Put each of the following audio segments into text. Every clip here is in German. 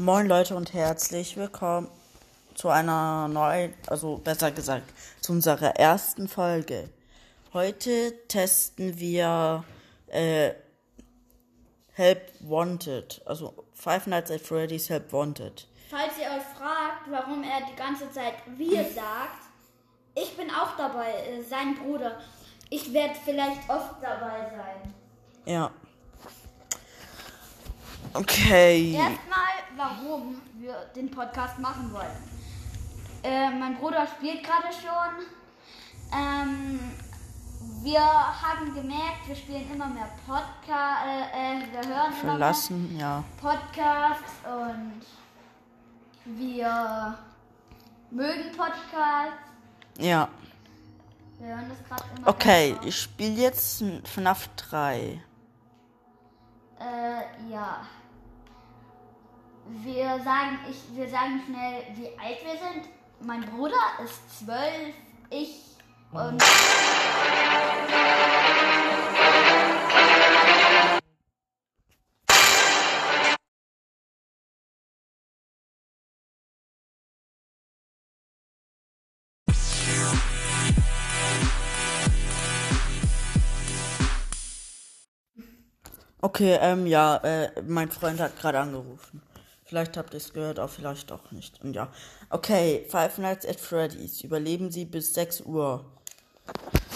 Moin Leute und herzlich willkommen zu einer neuen, also besser gesagt, zu unserer ersten Folge. Heute testen wir äh, Help Wanted, also Five Nights at Freddy's Help Wanted. Falls ihr euch fragt, warum er die ganze Zeit wir sagt, ich bin auch dabei, äh, sein Bruder. Ich werde vielleicht oft dabei sein. Ja. Okay. Erstmal, warum wir den Podcast machen wollen. Äh, mein Bruder spielt gerade schon. Ähm, wir haben gemerkt, wir spielen immer mehr Podcasts, äh, äh, wir hören immer Verlassen, ja. mehr Podcasts und wir mögen Podcasts. Ja. Wir hören das gerade immer Okay, öfter. ich spiele jetzt FNAF 3. Äh, ja. Wir sagen, ich, wir sagen schnell, wie alt wir sind. Mein Bruder ist zwölf, ich und. Okay, ähm, ja, äh, mein Freund hat gerade angerufen. Vielleicht habt ihr es gehört, auch vielleicht auch nicht. Und ja. Okay, Five Nights at Freddy's. Überleben Sie bis 6 Uhr.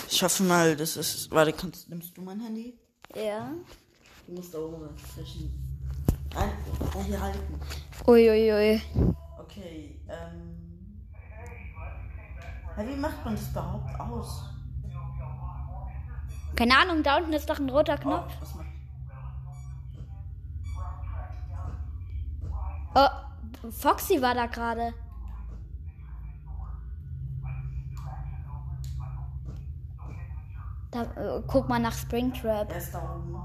Ich hoffe mal, das ist. Warte, kannst, nimmst du mein Handy? Ja. Du musst da oben zwischen. Nein, oh, hier halten. Uiuiui. Okay, ähm. Ja, wie macht man das überhaupt aus? Keine Ahnung, da unten ist doch ein roter Oh, Knopf. was Oh, Foxy war da gerade. Da, äh, guck mal nach Springtrap. Er ist da oben.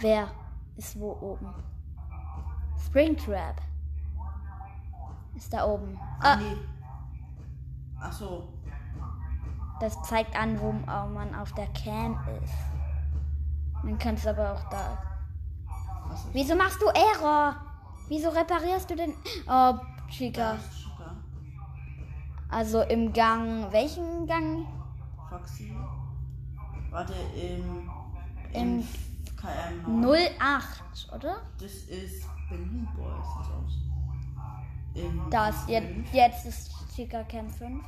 Wer ist wo oben? Springtrap. Ist da oben. Ah, Nee. Ach so. das zeigt an, wo man auf der Cam ist. Man kann es aber auch da. Wieso machst du Error? Wieso reparierst du den? Oh, Chica. das? Also im Gang. Welchen Gang? Foxy. Warte, im. Im Im KM. 08, oder? Das ist Berlin Boys. Sieht aus. Im Da ist jetzt, jetzt ist Chica Cam 5.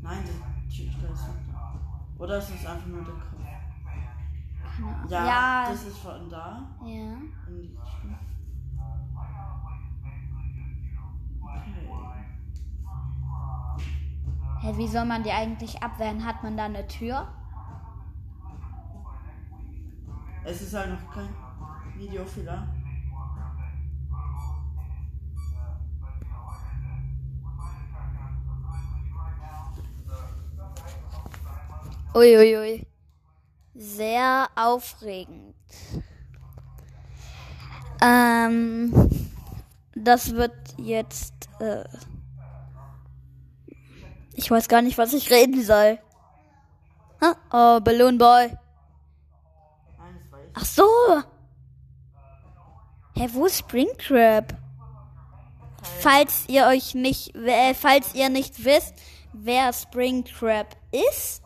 Nein, der Chica ist nicht da. Oder ist es einfach nur der Kopf? Ja, Ja. das ist von da. Ja. In die Richtung. Hä, wie soll man die eigentlich abwehren? Hat man da eine Tür? Es ist halt noch kein Videofehler. Uiuiui. Sehr aufregend. Ähm, das wird jetzt. Äh, ich weiß gar nicht, was ich reden soll. Huh? Oh, Balloon Boy. Ach so. Hä, wo ist Springtrap? Falls ihr euch nicht, äh, falls ihr nicht wisst, wer Springtrap ist,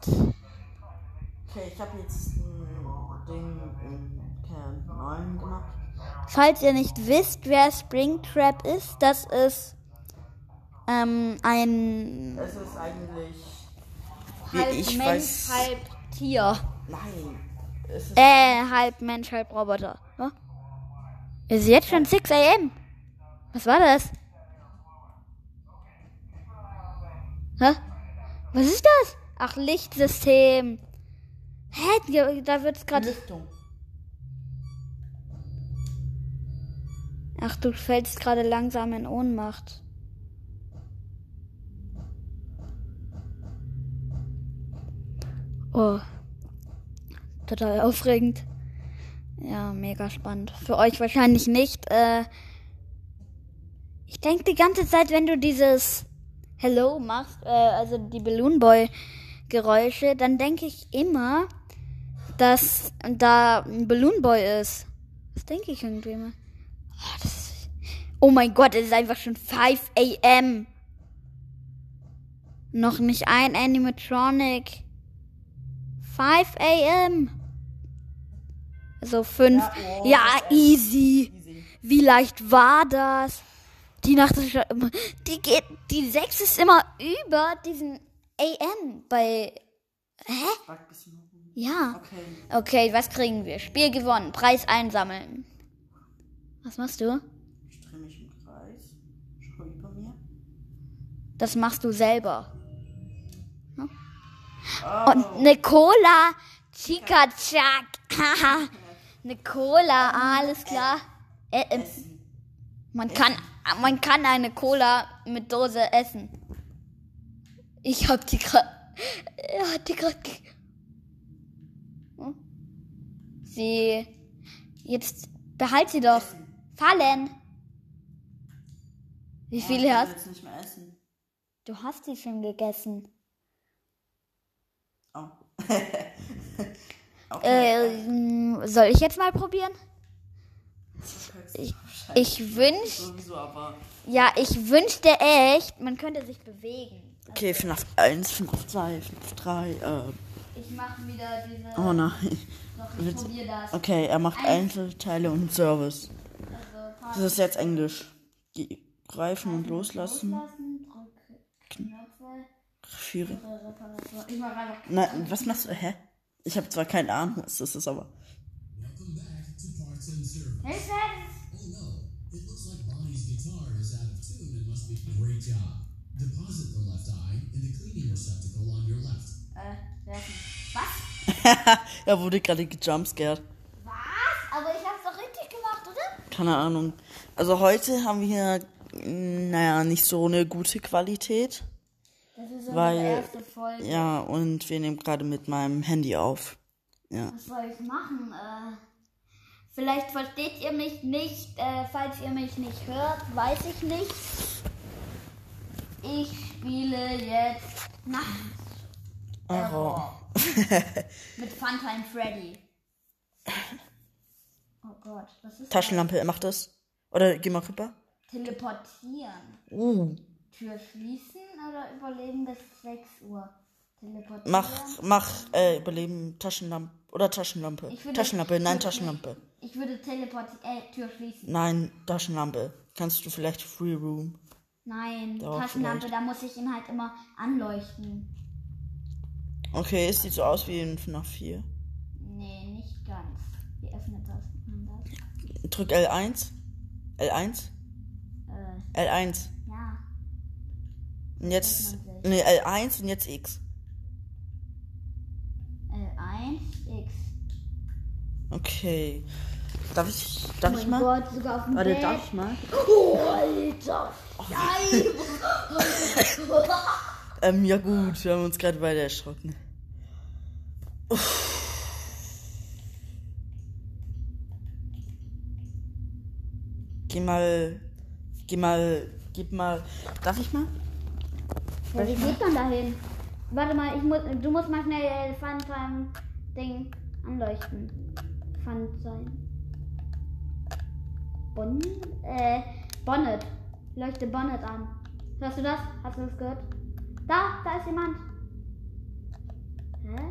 Okay, ich habe jetzt ein Ding in Kern 9 gemacht. Falls ihr nicht wisst, wer Springtrap ist, das ist ähm, ein Es ist eigentlich. Halb ich Mensch, weiß. halb Tier. Nein. Es ist. Äh, halb Mensch, halb Roboter. Ja? Es ist jetzt schon 6 am. Was war das? Hä? Was ist das? Ach, Lichtsystem. Hä? Da- Da wird's gerade. Lüftung. Ach, du fällst gerade langsam in Ohnmacht. Oh. Total aufregend. Ja, mega spannend. Für euch wahrscheinlich nicht. Äh, ich denke die ganze Zeit, wenn du dieses Hello machst, äh, also die Balloon Boy Geräusche, dann denke ich immer, dass da ein Balloon Boy ist. Das denke ich irgendwie immer. Oh, das Oh mein Gott, es ist einfach schon 5 a.m. Noch nicht ein Animatronic. 5 a.m. Also 5. Ja, oh, Ja, easy. Easy. Wie leicht war das? Die Nacht ist schon immer. Die geht. Die 6 ist immer über diesen AM bei. Hä? Ja. Okay. Okay, was kriegen wir? Spiel gewonnen. Preis einsammeln. Was machst du? Ich drehe mich im Kreis. Schau über mir. Das machst du selber. Oh, Und eine Cola. Chica Chack. Haha. eine Cola, alles klar. Äh, ähm, man, kann, man kann eine Cola mit Dose essen. Ich hab die gerade. Er hat die gerade. Hm? Sie. Jetzt behalt sie doch. Fallen. Wie ich viele kann hast jetzt nicht mehr essen. Du? hast die schon gegessen. Oh. Äh, soll ich jetzt mal probieren? Ich, ich wünsch, Sowieso, aber. ja, ich wünschte echt, man könnte sich bewegen. Okay, FNAF 1, FNAF 2, FNAF 3, äh. Ich mache wieder diese. Oh nein. Doch, ich probiere das. Okay, er macht Einzelteile und Service. Also, Das ist jetzt Englisch. Greifen und loslassen. loslassen, einfach. Nein, was machst du? Hä? Ich habe zwar keine Ahnung, was das ist, aber. Oh. Äh, er wurde gerade gejumpscared. Was? Aber ich hab's doch richtig gemacht, oder? Keine Ahnung. Also heute haben wir, naja, nicht so eine gute Qualität. Das ist unsere Weil- erste Folge. Ja, und wir nehmen gerade mit meinem Handy auf. Ja. Was soll ich machen? Äh, vielleicht versteht ihr mich nicht. Äh, falls ihr mich nicht hört, weiß ich nicht. Ich spiele jetzt Nacht Error. mit Funtime Freddy. Oh Gott, was ist Taschenlampe, er macht das. Oder geh mal rüber. Teleportieren. Uh. Tür schließen oder überleben bis 6 Uhr? Teleportieren. Mach, mach, äh, Überleben, Taschenlampe. Oder Taschenlampe. Würde- Taschenlampe, nein, ich Taschenlampe. Ich würde teleportieren. Äh, Tür schließen. Nein, Taschenlampe. Kannst du vielleicht Free Room? Nein, Doch, Taschenlampe, vielleicht. da muss ich ihn halt immer anleuchten. Okay, es sieht so aus wie in FNAF 4. Nee, nicht ganz. Wie öffnet das? Drück L1. L1. Äh, L1. ja. Und jetzt. Öffnen sich. Ne, L1 und jetzt X. L1, X. Okay. Darf ich. Darf oh ich mal? Gott, sogar auf dem Warte, Bett. darf ich mal? Oh, Alter. Nein. Ähm, ja gut, wir haben uns gerade beide erschrocken. Geh mal. Geh mal. Gib mal. Darf ich mal? ja, wie geht man da hin? Warte mal, ich muss, du musst mal schnell Funtime-Ding anleuchten. Fun sein. Bon, äh, Bonnet. Leuchte Bonnet an. Hörst du das? Hast du das gehört? Da, da ist jemand. Hä?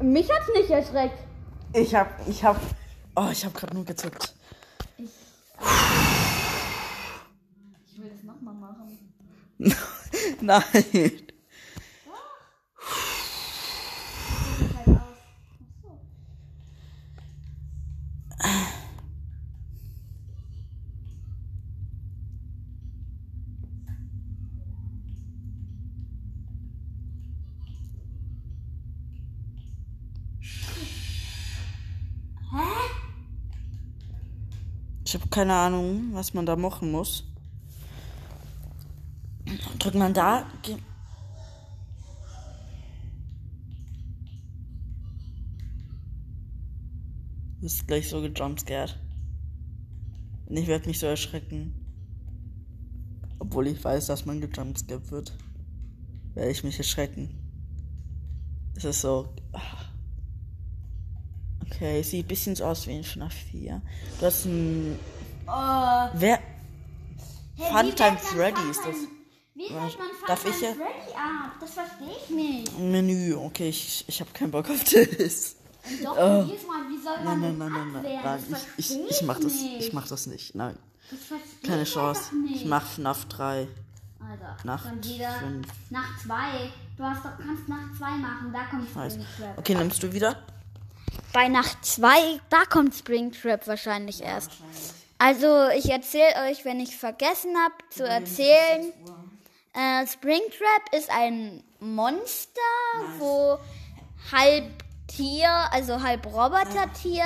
Mich hat's nicht erschreckt. Ich hab. Ich hab. Oh, ich hab gerade nur gezuckt. Ich will das nochmal machen. Nein. Sieht halt aus. Ach so. Ich habe keine Ahnung, was man da machen muss. Drückt man da. Du bist gleich so gejumpscared. Und ich werde mich so erschrecken. Obwohl ich weiß, dass man gejumpscared wird. Werde ich mich erschrecken. Es ist so. ah. Okay, sieht ein bisschen so aus wie ein FNAF 4. Du hast ein. Oh. Wer. Hey, Funtime Freddy ist das. Wie wählt man Darf Funtime ich ja- Freddy ab? Das verstehe ich nicht. Menü, okay, ich, ich habe keinen Bock auf das. Doch, Oh. jedes Mal, wie soll Nein, man nein, nein, nein, nein, abwehren? nein. Das Ich, ich, ich mach das. nicht. Ich mach das nicht. Nein. Das Keine ich Chance. nicht. Ich mach FNAF 3. Also, Nacht dann wieder fünf. nach zwei. Du hast doch, kannst nach zwei machen, da kommt Weiß. Springtrap. Okay, nimmst du wieder? Bei Nacht zwei, da kommt Springtrap wahrscheinlich erst. Also, ich erzähle euch, wenn ich vergessen habe zu erzählen. Äh, Springtrap ist ein Monster, wo halb Tier, also halb Robotertier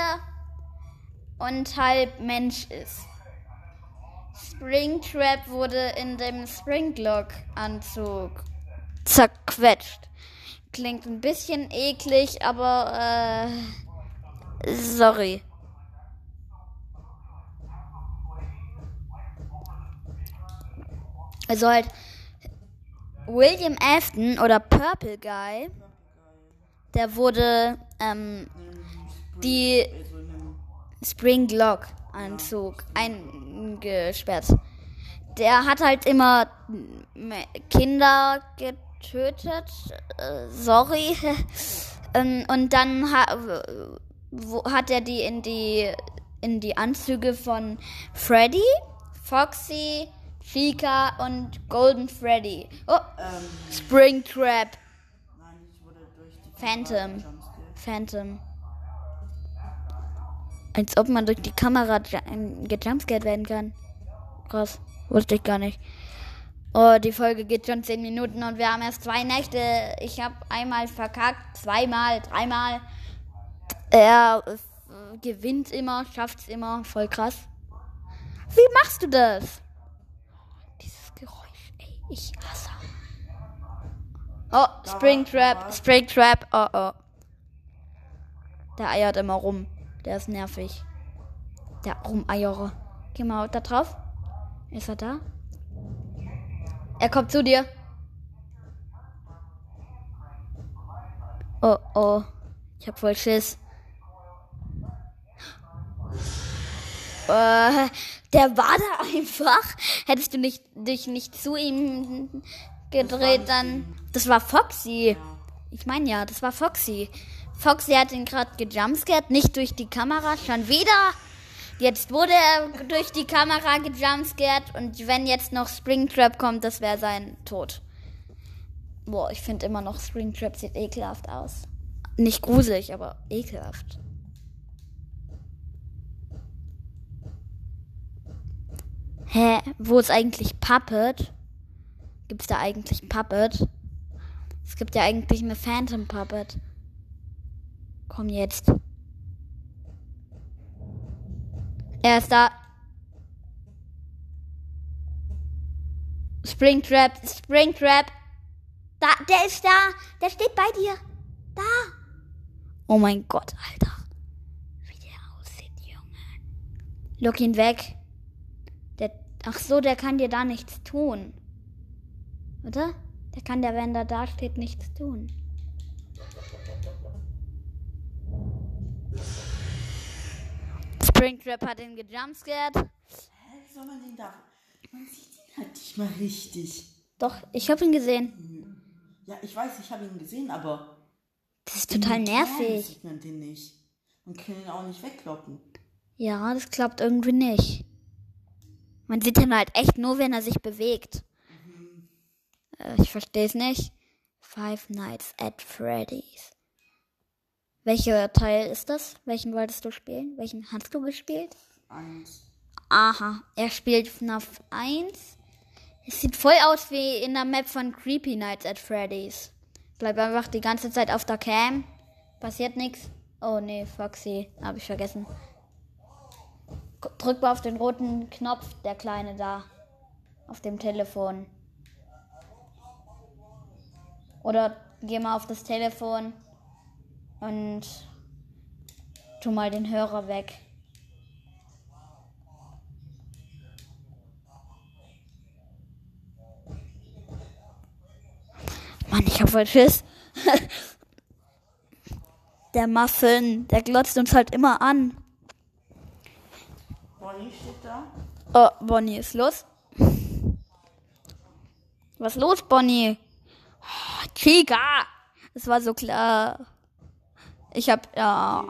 und halb Mensch ist. Springtrap wurde in dem Springlock-Anzug zerquetscht. Klingt ein bisschen eklig, aber äh, sorry. Also halt William Afton oder Purple Guy, der wurde ähm, die Springlock Anzug eingesperrt. Der hat halt immer Kinder getötet. Äh, sorry. Ähm, Und dann ha hat er die in die in die Anzüge von Freddy, Foxy, Chica und Golden Freddy. Oh, Springtrap, Nein, ich wurde durch die Phantom, Phantom. Als ob man durch die Kamera ähm, gejumpscared werden kann. Krass, wusste ich gar nicht. Oh, die Folge geht schon 10 Minuten und wir haben erst zwei Nächte. Ich habe einmal verkackt, zweimal, dreimal. Er äh, gewinnt immer, schafft's immer, voll krass. Wie machst du das? Ich hasse. Oh, Springtrap, Springtrap, oh oh. Der eiert immer rum. Der ist nervig. Der Rumeierer. Geh mal da drauf. Ist er da? Er kommt zu dir. Oh oh. Ich hab voll Schiss. Äh, der war da einfach. Hättest du nicht, dich nicht zu ihm gedreht, dann. Das war Foxy. Ich meine ja, das war Foxy. Foxy hat ihn gerade gejumpscared, nicht durch die Kamera, schon wieder. Jetzt wurde er durch die Kamera gejumpscared und wenn jetzt noch Springtrap kommt, das wäre sein Tod. Boah, ich finde immer noch Springtrap sieht ekelhaft aus. Nicht gruselig, aber ekelhaft. Hä, wo ist eigentlich Puppet? Gibt's da eigentlich Puppet? Es gibt ja eigentlich eine Phantom Puppet. Komm jetzt. Er ist da. Springtrap, Springtrap. Da, der ist da. Der steht bei dir. Da. Oh mein Gott, Alter. Wie der aussieht, Junge. Lock ihn weg. Ach so, der kann dir da nichts tun. Oder? Der kann der, wenn der da steht, nichts tun. Springtrap hat ihn gejumpscared. Hä, soll man den da. Man sieht ihn halt nicht mal richtig. Doch, ich hab ihn gesehen. Ja, ich weiß, ich habe ihn gesehen, aber. Das ist total nervig. sieht man den nicht. Man kann ihn auch nicht weglocken. Ja, das klappt irgendwie nicht. Man sieht ihn halt echt nur, wenn er sich bewegt. Äh, ich verstehe es nicht. Five Nights at Freddy's. Welcher Teil ist das? Welchen wolltest du spielen? Welchen hast du gespielt? Eins. Aha, er spielt FNAF 1. Es sieht voll aus wie in der Map von Creepy Nights at Freddy's. Bleib einfach die ganze Zeit auf der Cam. Passiert nichts. Oh nee, Foxy. Hab ich vergessen. Drück mal auf den roten Knopf, der kleine da. Auf dem Telefon. Oder geh mal auf das Telefon und tu mal den Hörer weg. Mann, ich hab voll Schiss. Der Muffin, der glotzt uns halt immer an. Bonnie steht da. Oh, Bonnie ist los. Was ist los, Bonnie? Oh, Chica! Es war so klar. Ich hab, ja.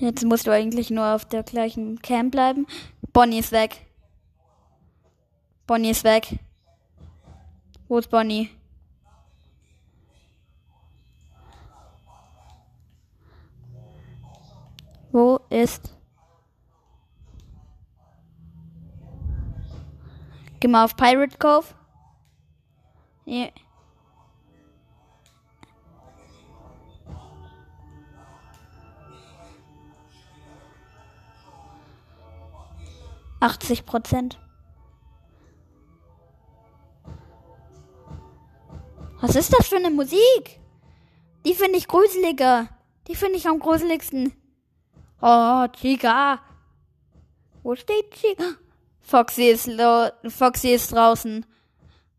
Jetzt musst du eigentlich nur auf der gleichen Camp bleiben. Bonnie ist weg. Bonnie ist weg. Wo ist Bonnie? Wo ist? Geh mal auf Pirate Cove. Ja. Achtzig Prozent. Was ist das für eine Musik? Die finde ich gruseliger. Die finde ich am gruseligsten. Oh, Chica. Wo steht Chica? Foxy ist, lo Foxy ist draußen.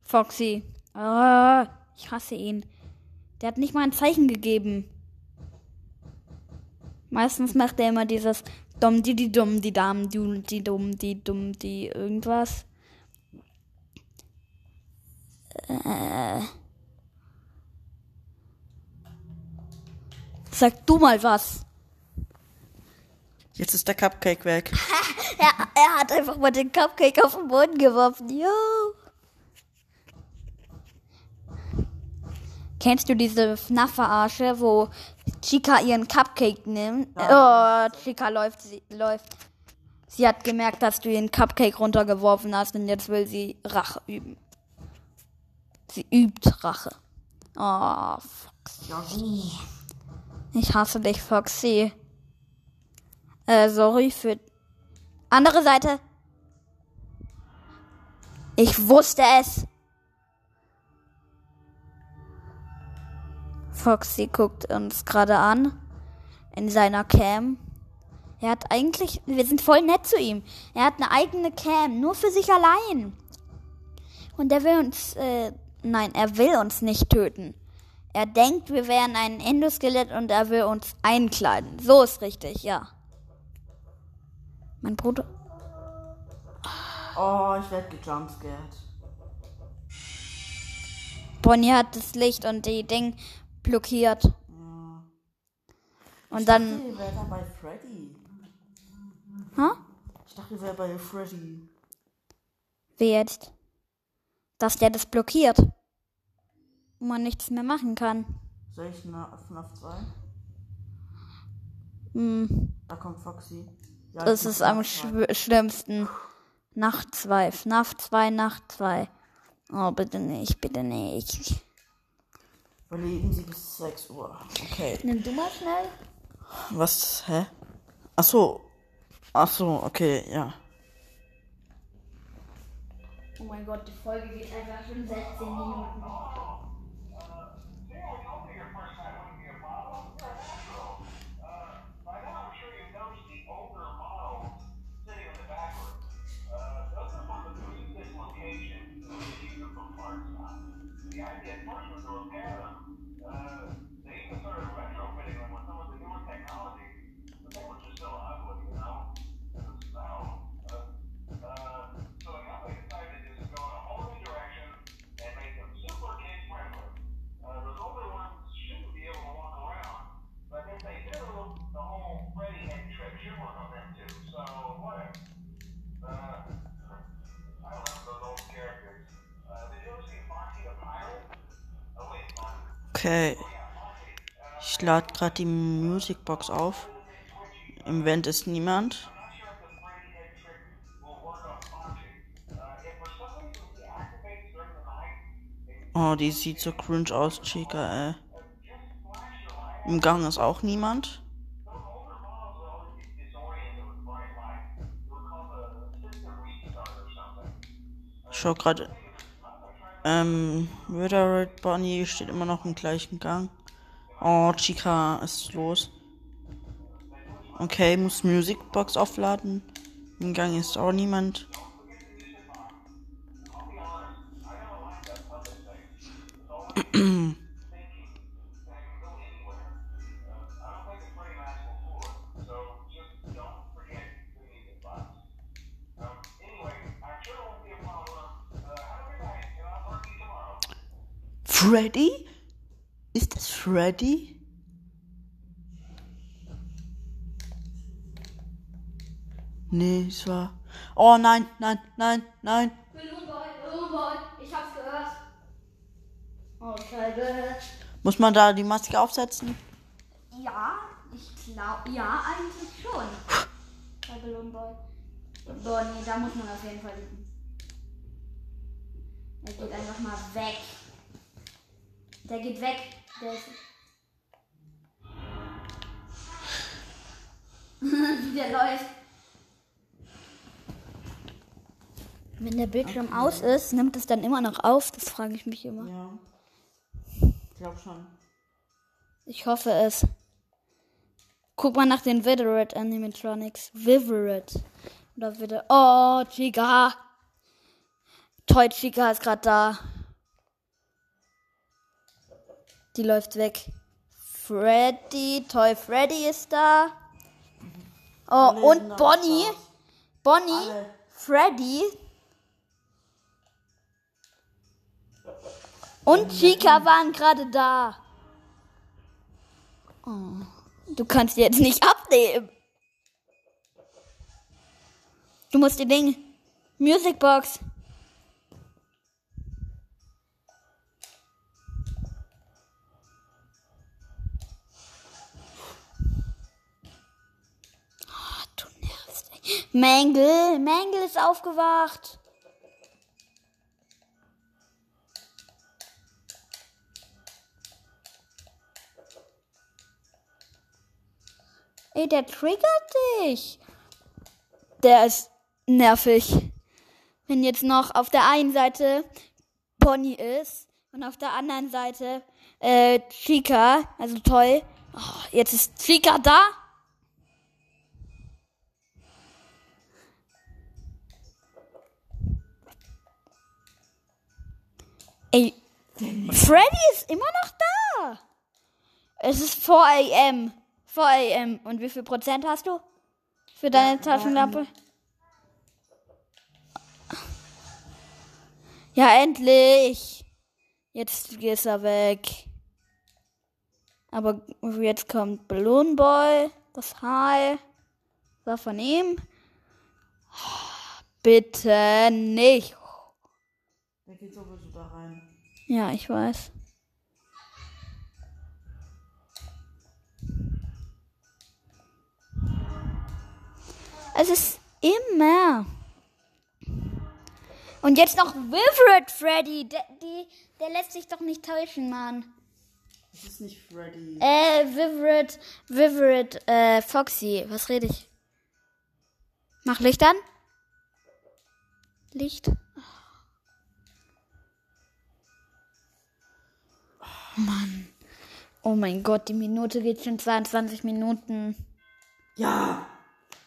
Foxy. Ah, ich hasse ihn. Der hat nicht mal ein Zeichen gegeben. Meistens macht er immer dieses dumm die die dumm die dam du die dumm die dumm die irgendwas. Äh. Sag du mal was. Jetzt ist der Cupcake weg. Er, er hat einfach mal den Cupcake auf den Boden geworfen. Jo. Kennst du diese FNAF-Verarsche, wo Chica ihren Cupcake nimmt? Oh, Chica läuft, sie läuft. Sie hat gemerkt, dass du ihren Cupcake runtergeworfen hast und jetzt will sie Rache üben. Sie übt Rache. Oh, Foxy. Ich hasse dich, Foxy. Äh, sorry für. Andere Seite. Ich wusste es. Foxy guckt uns gerade an. In seiner Cam. Er hat eigentlich. Wir sind voll nett zu ihm. Er hat eine eigene Cam. Nur für sich allein. Und er will uns. Äh, nein, er will uns nicht töten. Er denkt, wir wären ein Endoskelett und er will uns einkleiden. So ist richtig, ja. Mein Bruder. Oh, ich werde gejumpscared. Bonnie hat das Licht und die Ding blockiert. Und dann. Ich wäre da bei Freddy. Hä? Ich dachte, ich wäre bei Freddy. Wie jetzt? Dass der das blockiert. Und man nichts mehr machen kann. Soll ich FNAF 2? Hm. Da kommt Foxy. Ja, Das ist am FNAF 2. schw- schlimmsten. Nacht 2. FNAF 2, Nacht 2. Oh, bitte nicht, bitte nicht. Überleben Sie bis 6 Uhr. Okay. Nimm du mal schnell. Was? Hä? Ach so. Ach so, okay, ja. Oh mein Gott, die Folge geht einfach schon 16 Minuten. Okay. Ich lade gerade die Musicbox auf. Im Vent ist niemand. Oh, die sieht so cringe aus, Chica, ey. Im Gang ist auch niemand. Ich schau gerade. Ähm, Murdered Bonnie steht immer noch im gleichen Gang. Oh, Chica ist los. Okay, muss Musicbox aufladen. Im Gang ist auch niemand. Freddy? Ist das Freddy? Nee, es war. Oh nein, nein, nein, nein. Balloon Boy, ich hab's gehört. Oh, Scheibe. Muss man da die Maske aufsetzen? Ja, ich glaube, ja, eigentlich schon. Bei Balloon Boy. Boah, nee, da muss man auf jeden Fall liegen. Der geht einfach mal weg. Der geht weg. Der ist. Wie der läuft. Wenn der Bildschirm aus ist, nimmt es dann immer noch auf? Das frage ich mich immer. Ja. Ich glaube schon. Ich hoffe es. Guck mal nach den Vivid Animatronics. Vivid. Oder wieder. Oh, Chica. Toy Chica ist gerade da. Die läuft weg. Freddy, Toy Freddy ist da. Oh, Alle und Bonnie. Bonnie, Alle. Freddy. Und Chica waren gerade da. Oh, du kannst jetzt nicht abnehmen. Du musst die Ding. Music Mängel, Mängel ist aufgewacht. Ey, der triggert dich. Der ist nervig. Wenn jetzt noch auf der einen Seite Pony ist und auf der anderen Seite äh, Chica, also toll. Oh, jetzt ist Chica da. Ey, Freddy ist immer noch da. Es ist 4 am. 4 am. Und wie viel Prozent hast du? Für deine Taschenlampe? Ja, endlich. Jetzt ist er weg. Aber jetzt kommt Balloon Boy. Das Hai. War von ihm. Bitte nicht. Der geht rein. Ja, ich weiß. Es ist immer. Und jetzt noch Vivid Freddy. Der, die, der lässt sich doch nicht täuschen, Mann. Das ist nicht Freddy. Äh, Vivid, Vivid, äh, Foxy. Was rede ich? Mach Licht an. Licht. Mann. Oh mein Gott, die Minute geht schon 22 Minuten. Ja!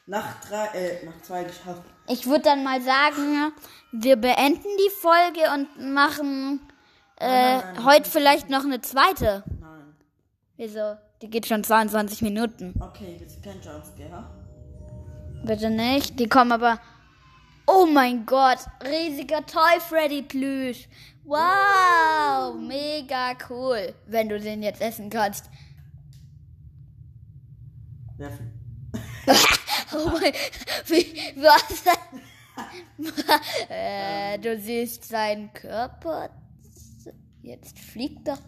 Nach drei, äh, nach zwei geschafft. Ich würde dann mal sagen, wir beenden die Folge und machen äh, Nein, nein, nein, heute vielleicht noch eine zweite. Nein. Wieso? Die geht schon 22 Minuten. Okay, jetzt kein Jumpscare. Bitte nicht. Die kommen aber. Oh mein Gott, riesiger Toy Freddy Plüsch. Wow, mega cool, wenn du den jetzt essen kannst. Oh mein, wie, was? äh, du siehst seinen Körper. Jetzt fliegt er.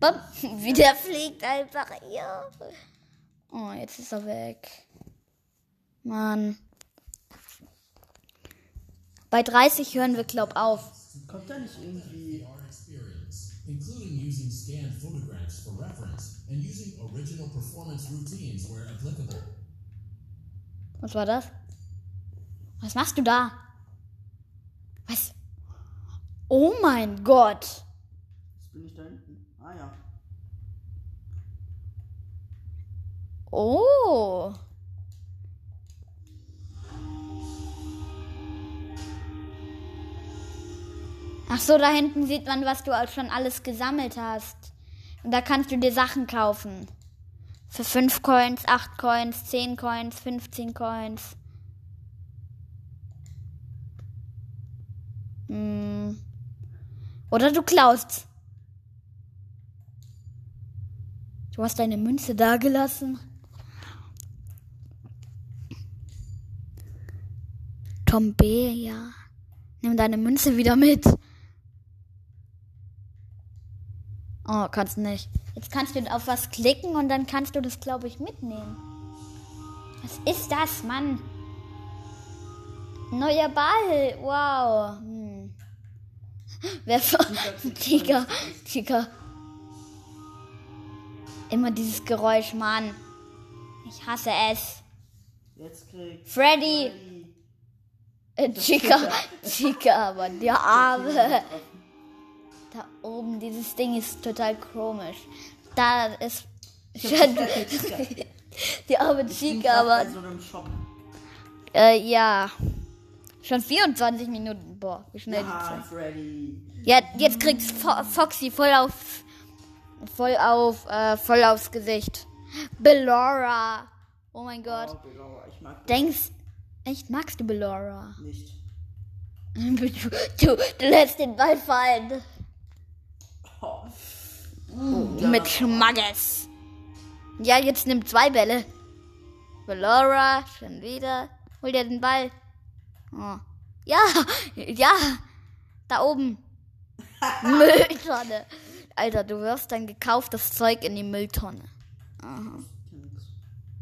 Bam, wie der fliegt einfach hier. Oh, jetzt ist er weg. Mann. Bei 30 hören wir, glaub, auf. Kommt da nicht irgendwie. Including using scanned photographs for reference and using original performance routines where applicable. Was war das? Was machst du da? Was? Oh mein Gott. Jetzt bin ich da hinten. Ah ja. Oh. Ach so, da hinten sieht man, was du auch schon alles gesammelt hast. Und da kannst du dir Sachen kaufen. Für 5 Coins, 8 Coins, 10 Coins, 15 Coins. Hm. Oder du klaust. Du hast deine Münze da gelassen. Tom B, ja. Nimm deine Münze wieder mit. Oh, kannst nicht. Jetzt kannst du auf was klicken und dann kannst du das, glaube ich, mitnehmen. Was ist das, Mann? Neuer Ball. Wow. Hm. Wer Tiger, Tiger. Immer dieses Geräusch, Mann. Ich hasse es. Jetzt kriegt Freddy. Äh, Chica, Chica, aber der Arme. Da oben, dieses Ding ist total komisch. Da ist schon die arme Chica, aber so äh, ja. Schon 24 Minuten. Boah, wie schnell die Ah, Zeit. Freddy. Ja, jetzt kriegt Fo Foxy voll auf, voll auf, äh, voll aufs Gesicht. Bellora. Oh mein Gott. Oh, Bellora, ich mag Denkst, echt magst du Bellora? das nicht. Du, du, du lässt den Ball fallen. Oh. Mit Schmackes. Ja, jetzt nimm zwei Bälle. Bellora, schon wieder. Hol dir den Ball. Oh. Ja, ja. Da oben. Mülltonne. Alter, du wirfst dein gekauftes Zeug in die Mülltonne. Aha.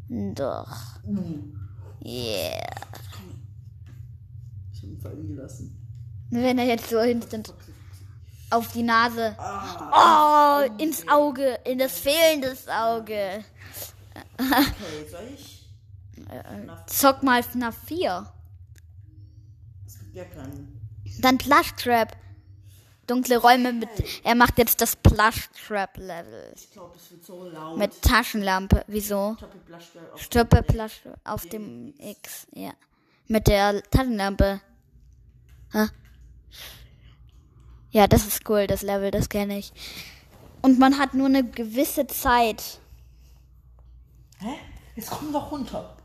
Doch. Yeah. Ich hab ihn fallen gelassen. Wenn er jetzt so instant auf die Nase. Oh, ins Auge, in das fehlende Auge. Okay, soll ich? Zock mal FNAF 4. Es gibt ja keinen. Dann Plush Trap. Dunkle Räume mit. Er macht jetzt das Plush Trap Level. Ich glaube, es wird so laut. Mit Taschenlampe. Wieso? Stoppe auf Plush auf dem X. Ja. Mit der Taschenlampe. Hä? Ja, das ist cool, das Level, das kenne ich. Und man hat nur eine gewisse Zeit. Hä? Jetzt komm doch runter.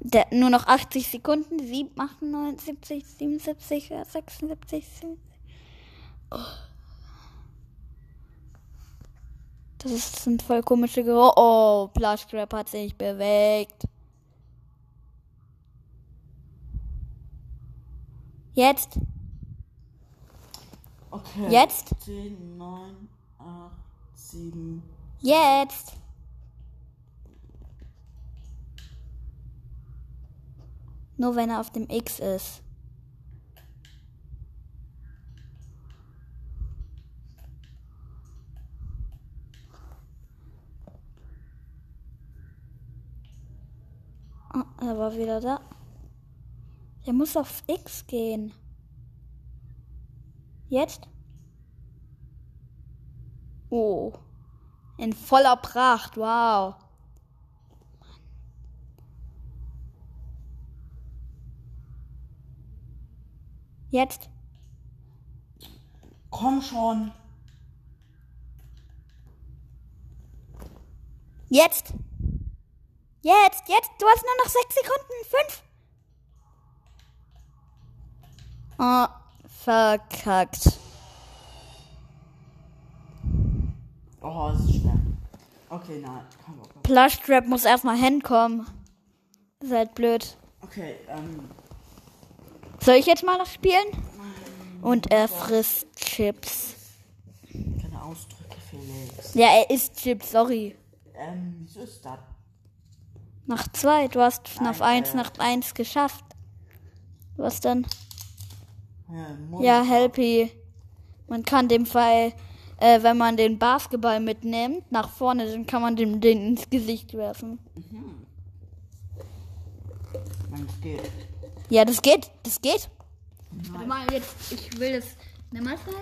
Der, nur noch 80 Sekunden. 7, 78, 77, 76, 77. Oh. Das ist, sind voll komische Geräusche. Oh, Plush Crab hat sich bewegt. Jetzt? Okay. Jetzt? 10, 9, 8, 7. Jetzt! Nur wenn er auf dem X ist. Ah, er war wieder da. Er muss auf X gehen. Jetzt? Oh. In voller Pracht, wow. Jetzt? Komm schon. Jetzt? Jetzt, jetzt, du hast nur noch sechs Sekunden. Fünf. Oh, verkackt. Oh, das ist schwer. Okay, nein. Komm, komm. Plush Trap muss erstmal hinkommen. Halt blöd. Okay, ähm. Soll ich jetzt mal noch spielen? Und er frisst Chips. Keine Ausdrücke, Felix. Ja, er isst Chips, sorry. Ähm, wieso ist das? Nach zwei, du hast FNAF Nein, 1 äh. nach 1 geschafft. Was dann? Ja. Ja, Helpy. Man kann dem Fall, äh, wenn man den Basketball mitnimmt, nach vorne, dann kann man dem den ins Gesicht werfen. Nein, das geht. Ja, das geht, das geht. Warte mal, jetzt, ich will das. Nimm mal schnell.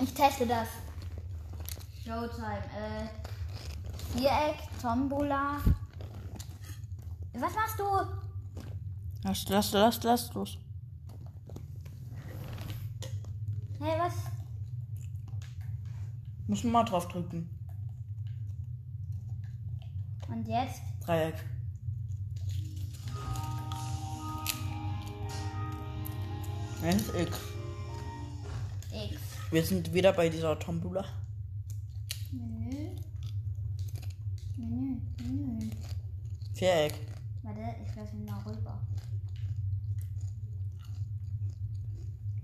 Ich teste das. Showtime, äh, Viereck, Tombola. Was machst du? Lass, lass, lass, lass los. Hey, was? Muss man mal drauf drücken. Und jetzt? Dreieck. Das ist X. X. Wir sind wieder bei dieser Tombula. Menü. Menü, Menü. Viereck. Warte, ich lasse ihn mal rüber.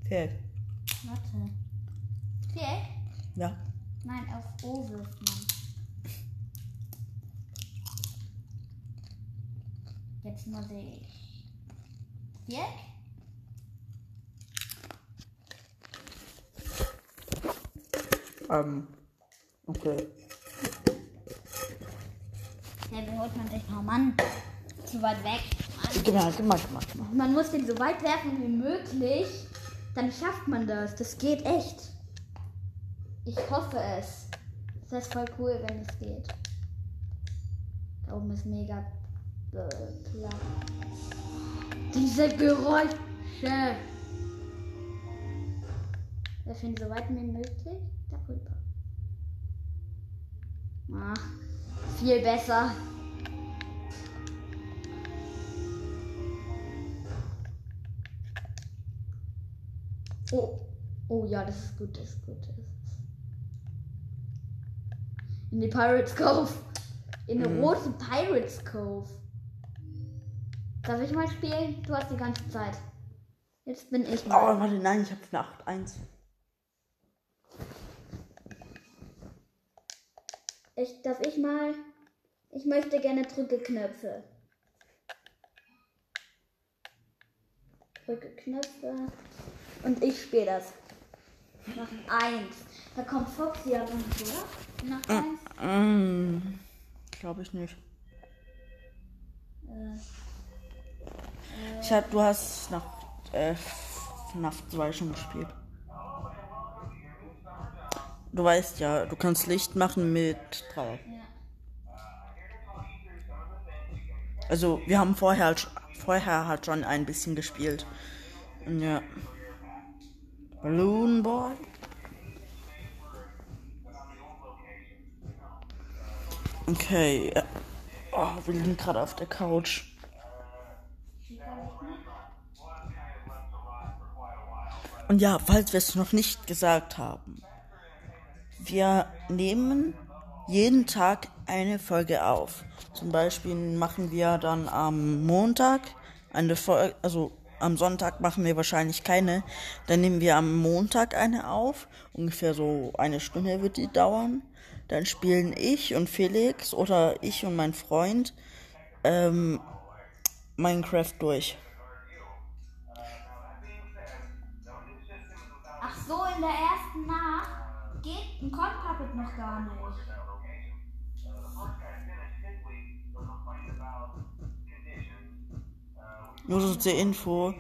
Viereck. Warte. Viereck? Ja. Nein, auf O wirft man. Jetzt muss ich. Viereck? Ähm. Okay. Ja, wie holt man sich noch Mann? Zu weit weg. Gib mal, gib mal, gib mal, gib mal. Man muss den so weit werfen wie möglich. Dann schafft man das. Das geht echt. Ich hoffe es. Das ist voll cool, wenn es geht. Da oben ist mega äh. Diese Geräusche. Wir finden so weit wie möglich darüber. Ah, viel besser. Oh, oh ja, das ist gut, das ist gut. Das in die Pirates Cove. In eine rote Pirates Cove. Darf ich mal spielen? Du hast die ganze Zeit. Jetzt bin ich Oh, mal. warte, nein, ich habe Nacht 1. Ich, darf ich mal? Ich möchte gerne drücke Knöpfe. Drücke Knöpfe. Und ich spiele das. Nach eins. Da kommt Foxy ja dann, oder? Nach eins. Mm, Glaube ich nicht. Äh, Ich hab, du hast nach äh, nach 2 schon gespielt. Du weißt ja, du kannst Licht machen mit 3. ja. Also wir haben vorher vorher halt schon ein bisschen gespielt. Ja. Balloon Boy. Okay. äh, Oh, wir liegen gerade auf der Couch. Und ja, falls wir es noch nicht gesagt haben. Wir nehmen jeden Tag eine Folge auf. Zum Beispiel machen wir dann am Montag eine Folge, also am Sonntag machen wir wahrscheinlich keine. Dann nehmen wir am Montag eine auf. Ungefähr so eine Stunde wird die dauern. Dann spielen ich und Felix oder ich und mein Freund ähm, Minecraft durch. Ach so, in der ersten Nacht geht ein Cold noch gar nicht. Nur so zur Info,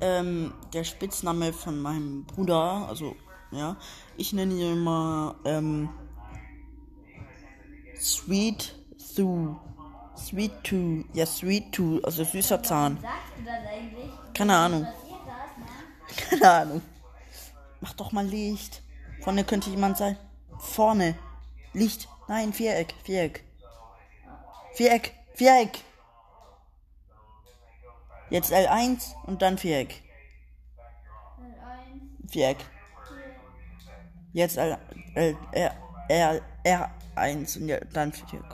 ähm, der Spitzname von meinem Bruder, also, ja, ich nenne ihn immer, ähm, Sweet Thu. Sweet Two, ja, Sweet Two, also süßer Zahn. Keine Ahnung, ne? keine Ahnung. Mach doch mal Licht. Vorne könnte jemand sein. Vorne. Licht. Nein, Viereck, Viereck. Viereck, Viereck. Jetzt L1 und dann Viereck. Eins. Viereck. Jetzt L, L, R, R, R1 und dann Viereck.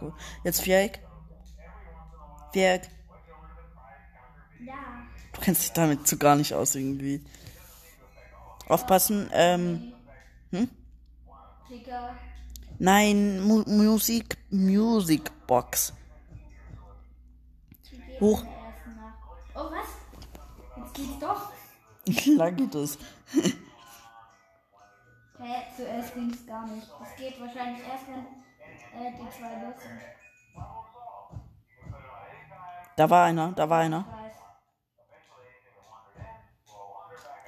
Jetzt Viereck. Viereck. Ja. Du kennst dich damit so gar nicht aus irgendwie. Aufpassen, ähm, Trigger. nein, Mu Musik, geht Hoch. in der ersten Nacht. Oh, was? Jetzt geht's doch. Klar geht es. Hä, zuerst ging's gar nicht. Das geht wahrscheinlich erst, wenn äh, die zwei los sind. Da war einer, da war einer.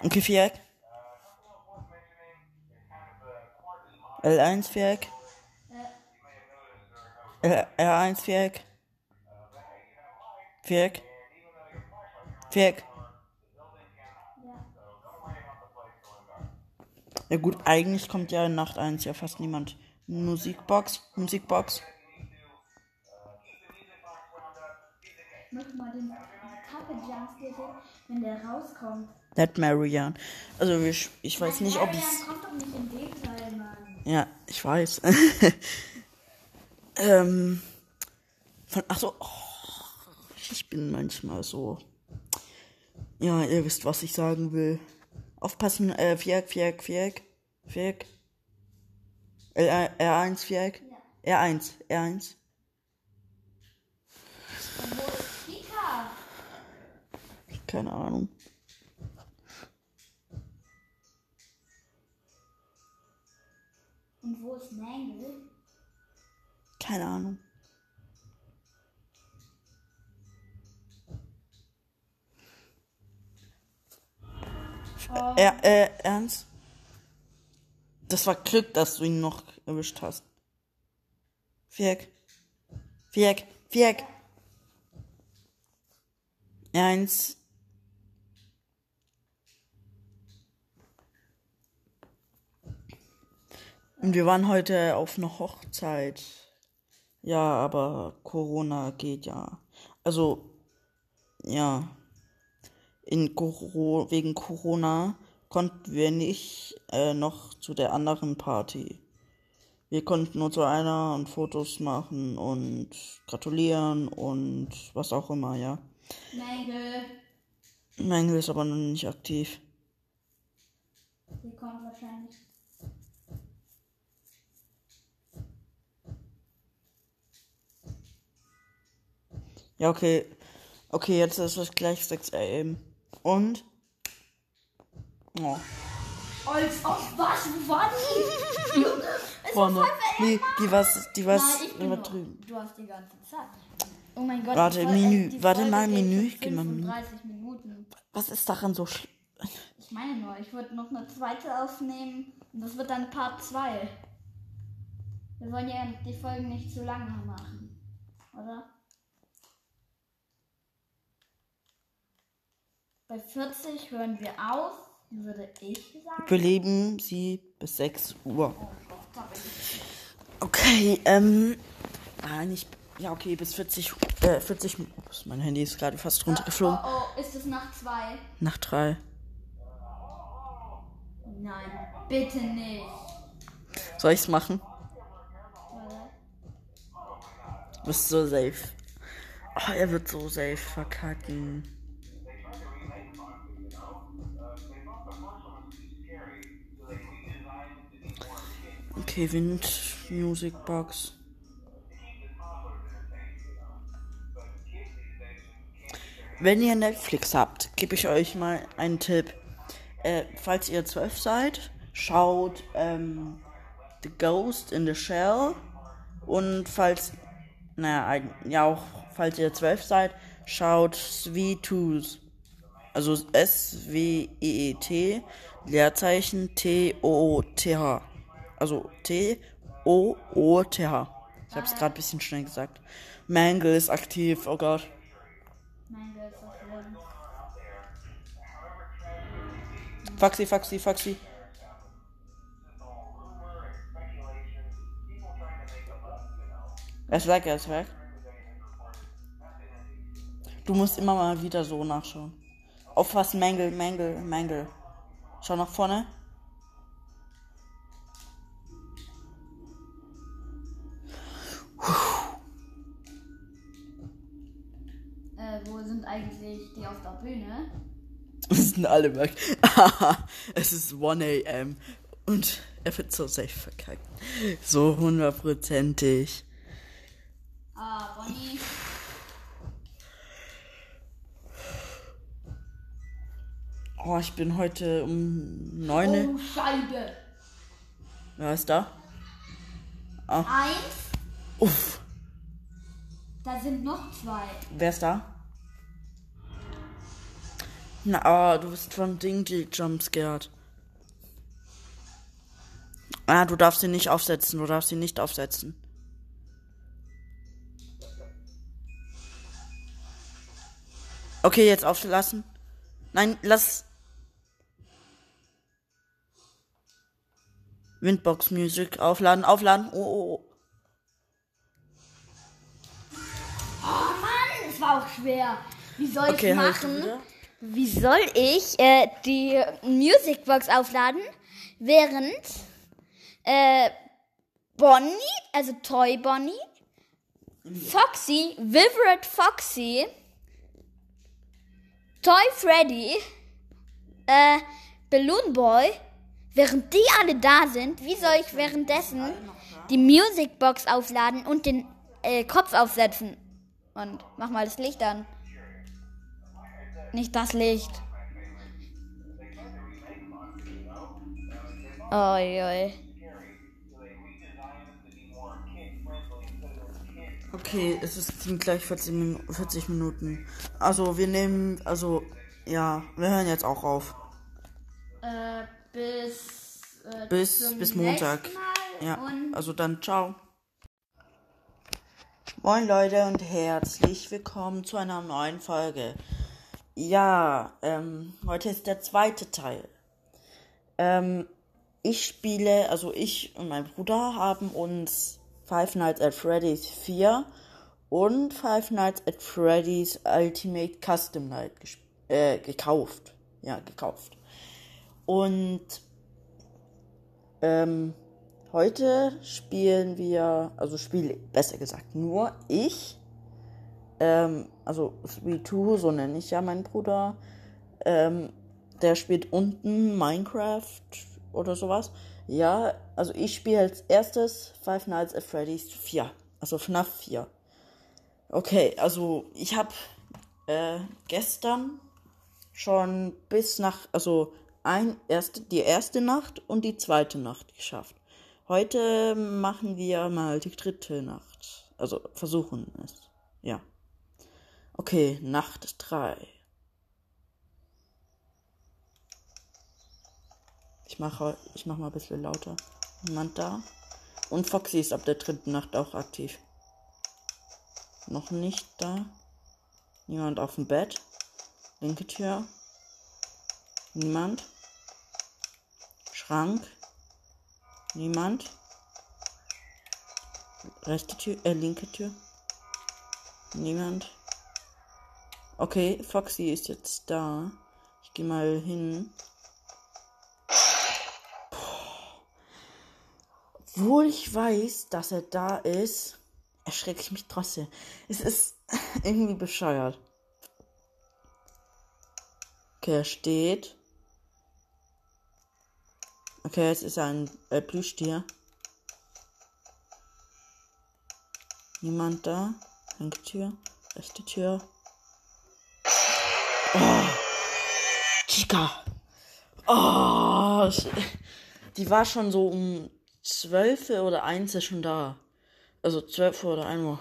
Okay, Viereck. L1 Viereck. L R1 Viereck. Viereck. Viereck. Ja gut, eigentlich kommt ja in Nacht 1 ja fast niemand. Musikbox, Musikbox. Ich möchte mal den wenn der rauskommt. That Marianne. Also ich, ich weiß nicht, ob Marian Mann. Ja, ich weiß. ähm, Von, ach so, oh, ich bin manchmal so. Ja, ihr wisst, was ich sagen will. Aufpassen, äh, Viereck, Viereck, Viereck, Viereck. L R1, Viereck. R1, R1. Und wo ist Pika? Keine Ahnung. Und wo ist Mangle? Keine Ahnung. Er, äh, ernst? Das war Glück, dass du ihn noch erwischt hast. Viereck. Viereck. Viereck. Eins. Und wir waren heute auf einer Hochzeit. Ja, aber Corona geht ja. Also, ja. In Coro wegen Corona konnten wir nicht äh, noch zu der anderen Party. Wir konnten nur zu einer und Fotos machen und gratulieren und was auch immer, ja. Mangle. Mengel ist aber noch nicht aktiv. Die kommt wahrscheinlich. Ja, okay. Okay, jetzt ist es gleich 6 am. Und? Oh. Als ob was? Wo war die? Junge, es Vorne. war voll Nee, die war, die war ich immer noch. drüben. Du hast die ganze Zeit. Oh mein Gott. Warte, die Fol- Menü. äh, die Warte mal, Menü. für Geh mal Menü. 35 Minuten. Was ist daran so schlimm? Ich meine nur, ich würde noch eine zweite aufnehmen und das wird dann Part 2. Wir wollen ja die Folgen nicht zu lange machen, oder? Bei 40 hören wir auf, würde ich sagen. Beleben sie bis 6 Uhr. Oh Gott. Okay, ähm. Ah, nicht. Ja, okay, bis 40. Äh, 40 Minuten. Ups, mein Handy ist gerade fast runtergeflogen. Oh, oh, ist es nach 2? Nach 3. Nein, bitte nicht. Soll ich's machen? Du bist so safe. Oh, er wird so safe verkacken. Okay, Wind, Music Box. Wenn ihr Netflix habt, gebe ich euch mal einen Tipp. Äh, falls ihr zwölf seid, schaut ähm, The Ghost in the Shell. Und falls, naja, ja auch, falls ihr zwölf seid, schaut Sweet Tooth. Also S-W-E-E-T, Leerzeichen T-O-O-T-H. Also T-O-O-T-H. Ich hab's gerade ein bisschen schnell gesagt. Mangle ist aktiv, oh Gott. Ist. Faxi, Faxi, Faxi. Er ist weg, er ist weg. Du musst immer mal wieder so nachschauen. Aufpassen, Mängel, Mängel, Mängel. Schau nach vorne. Sind eigentlich die auf der Bühne? Es sind alle weg. es ist 1 a.m. Und er wird so safe verkackt. So hundertprozentig. Ah, Bonnie. Oh, ich bin heute um 9. Oh, Scheibe. Wer ist da? Eins. Uff. Da sind noch zwei. Wer ist da? Na, oh, du bist von Ding jumpscared. Ah, du darfst ihn nicht aufsetzen, du darfst ihn nicht aufsetzen. Okay, jetzt auflassen. Nein, lass. Windbox Music aufladen, aufladen. Oh, oh, oh. Oh Mann, es war auch schwer. Wie soll Okay, ich machen? wieder? Wie soll ich äh, die Musicbox aufladen, während äh, Bonnie, also Toy Bonnie, Foxy, Vivid Foxy, Toy Freddy, äh, Balloon Boy, während die alle da sind, wie soll ich währenddessen die Musicbox aufladen und den äh, Kopf aufsetzen? Und mach mal das Licht an. Nicht das Licht. Oi, oi. Okay, es ist sind gleich 40, Min 40 Minuten. Also wir nehmen, also ja, wir hören jetzt auch auf. Äh, bis. Äh, Bis, bis Montag. Ja, also dann ciao. Moin Leute und herzlich willkommen zu einer neuen Folge. Ja, ähm, heute ist der zweite Teil. Ähm, ich spiele, also ich und mein Bruder haben uns Five Nights at Freddy's 4 und Five Nights at Freddy's Ultimate Custom Night äh, gekauft. Ja, gekauft. Und ähm, heute spielen wir, also spiele besser gesagt nur ich, ähm, also 3-2, so nenne ich ja meinen Bruder, ähm, der spielt unten Minecraft oder sowas. Ja, also ich spiele als erstes Five Nights at Freddy's 4, also FNAF 4. Okay, also ich habe äh, gestern schon bis nach, also ein, erste, die erste Nacht und die zweite Nacht geschafft. Heute machen wir mal die dritte Nacht. Also versuchen es. Ja. Okay, Nacht 3. Ich mache ich mach mal ein bisschen lauter. Niemand da. Und Foxy ist ab der dritten Nacht auch aktiv. Noch nicht da. Niemand auf dem Bett. Linke Tür. Niemand. Schrank. Niemand. Rechte Tür, äh, linke Tür. Niemand. Okay, Foxy ist jetzt da. Ich gehe mal hin. Obwohl ich weiß, dass er da ist, erschrecke ich mich trotzdem. Es ist irgendwie bescheuert. Okay, er steht. Okay, jetzt ist ein äh, Plüschtier. Niemand da. Linke Tür. Rechte Tür. Chica. Oh. Die war schon so um 12 oder 1 ist schon da. Also 12 oder 1 Uhr.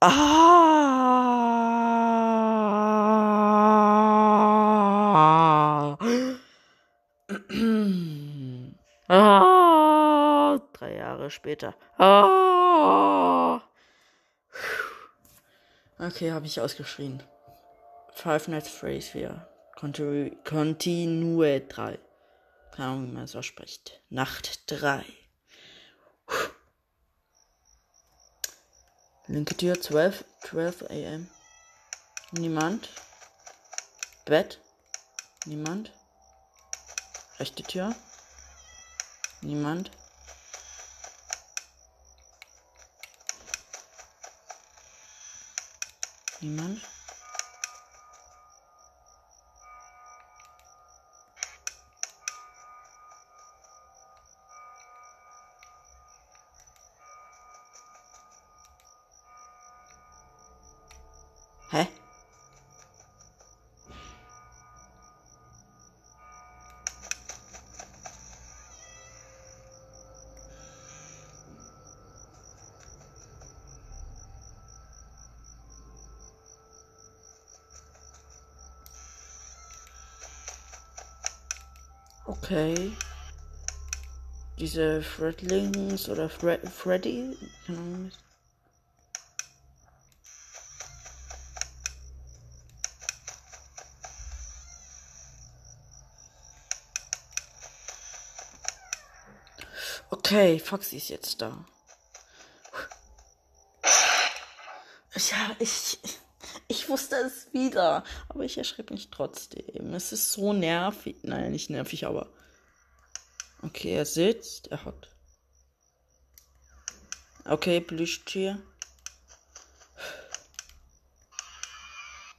Ah. Ah, drei Jahre später. Ah. Okay, habe ich ausgeschrien. Five Nights Freddy's 4. Continue, Continue 3. Keine Ahnung, wie man es ausspricht. Nacht 3. Linke Tür 12, 12 am. Niemand. Bett. Niemand. Rechte Tür. Niemand. Niemand. Diese Fredlings oder Fre Freddy? Okay, Foxy ist jetzt da. Ja, ich, ich wusste es wieder, aber ich erschrecke mich trotzdem. Es ist so nervig. Nein, nicht nervig, aber. Okay, er sitzt. Er hat. Okay, Plüschtier.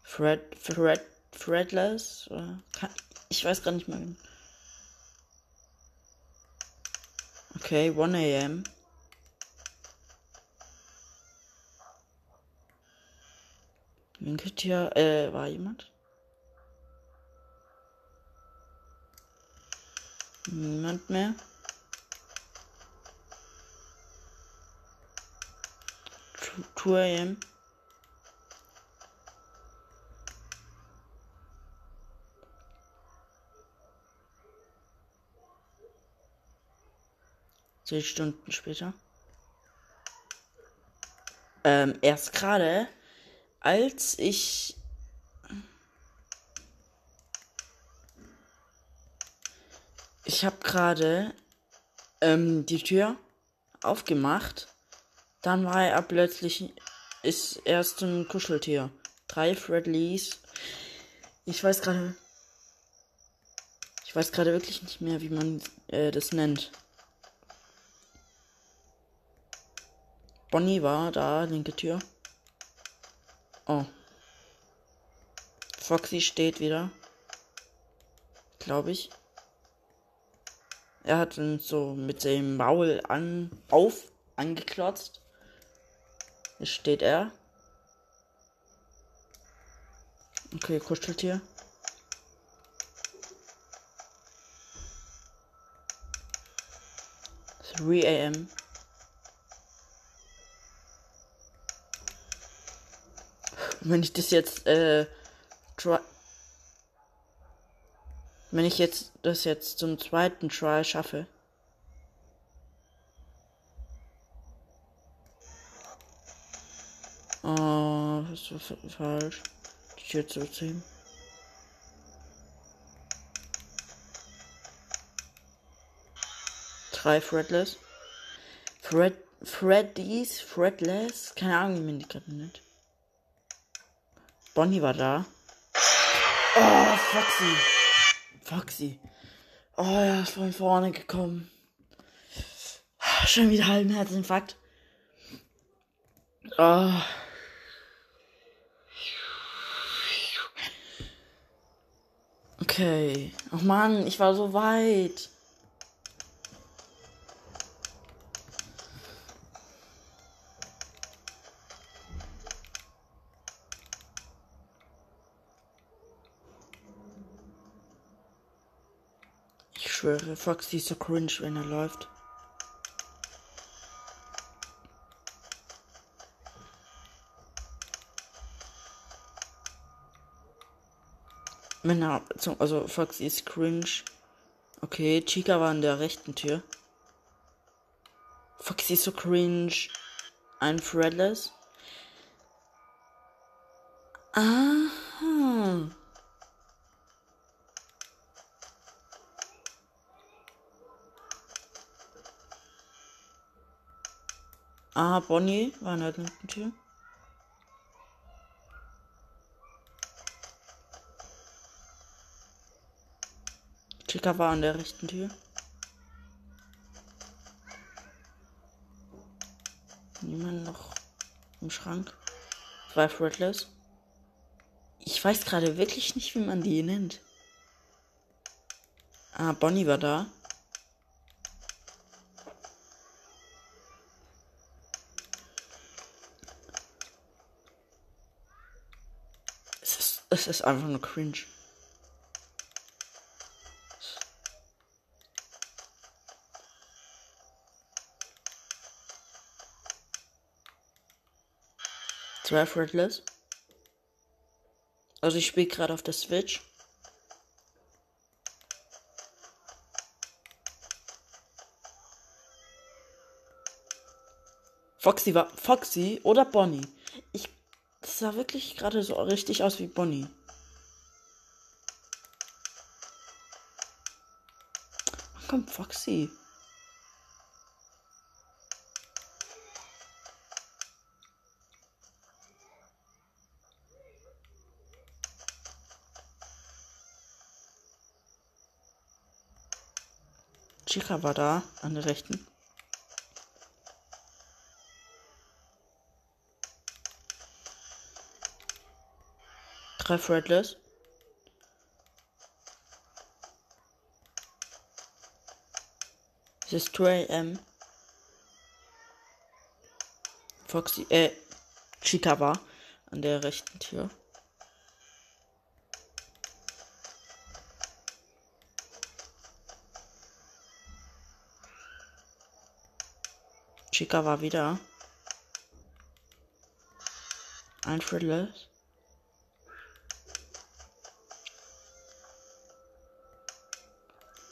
Fred, Fred, Fredless? Kann, ich weiß gar nicht mehr. Okay, 1 a.m. Winkeltier, äh, war jemand? Niemand mehr. 2 a.m. Zehn Stunden später. Ähm, erst gerade, als ich. Ich habe gerade ähm, die Tür aufgemacht. Dann war er plötzlich ist erst ein Kuscheltier. Drei Fredleys. Ich weiß gerade. Ich weiß gerade wirklich nicht mehr, wie man äh, das nennt. Bonnie war da, linke Tür. Oh. Foxy steht wieder. Glaube ich. Er hat uns so mit dem Maul an, auf, angeklotzt. Hier steht er. Okay, Kuscheltier. Three a.m. Wenn ich das jetzt, äh, wenn ich jetzt das jetzt zum zweiten Try schaffe. Oh, das fa- falsch. Die Tür zu ziehen. Drei Fredless. Fred, Freddy's, Fredless. Keine Ahnung, wie man die gerade nennt. Bonnie war da. Oh, Foxy. Foxy. Oh, er ist von vorne gekommen. Schon wieder halben Herzinfarkt. Oh. Okay. Ach Mann, ich war so weit. Schwöre, Foxy ist so cringe, wenn er läuft. Er, zum- also Foxy ist cringe. Okay, Chica war an der rechten Tür. Foxy ist so cringe. Ein Threadless. Aha. Ah, Bonnie war an der linken Tür. Chica war an der rechten Tür. Niemand noch im Schrank. Zwei Fretless. Ich weiß gerade wirklich nicht, wie man die nennt. Ah, Bonnie war da. Es ist, einfach nur cringe. Zwei Fretless. Also ich spiele gerade auf der Switch. Foxy war Foxy oder Bonnie. Ich das sah wirklich gerade so richtig aus wie Bonnie. Ach, komm, Foxy. Chica war da, an der rechten. Drei Threadless. Es ist 2 am. Foxy, äh, Chica war an der rechten Tür. Chica war wieder. Ein Friendless.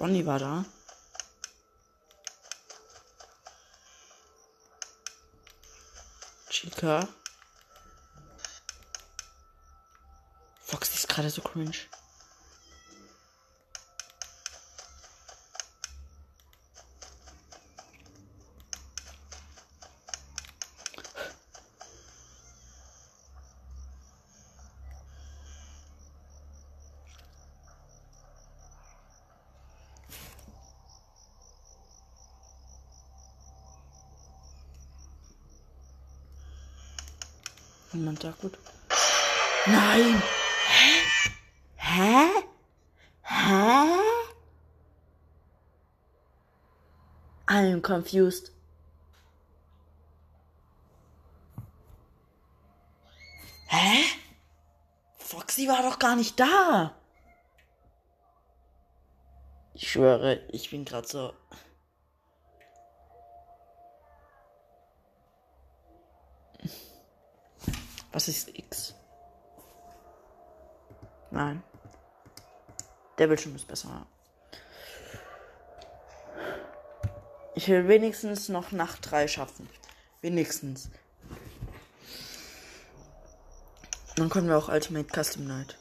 Bonnie war da. Chica. Foxy ist gerade so cringe. Niemand da gut. Nein! Hä? Hä? Hä? I'm confused. Hä? Foxy war doch gar nicht da. Ich schwöre, ich bin gerade so. Nein. Der Bildschirm ist besser. Ich will wenigstens noch Nacht 3 schaffen. Wenigstens. Dann können wir auch Ultimate Custom Night.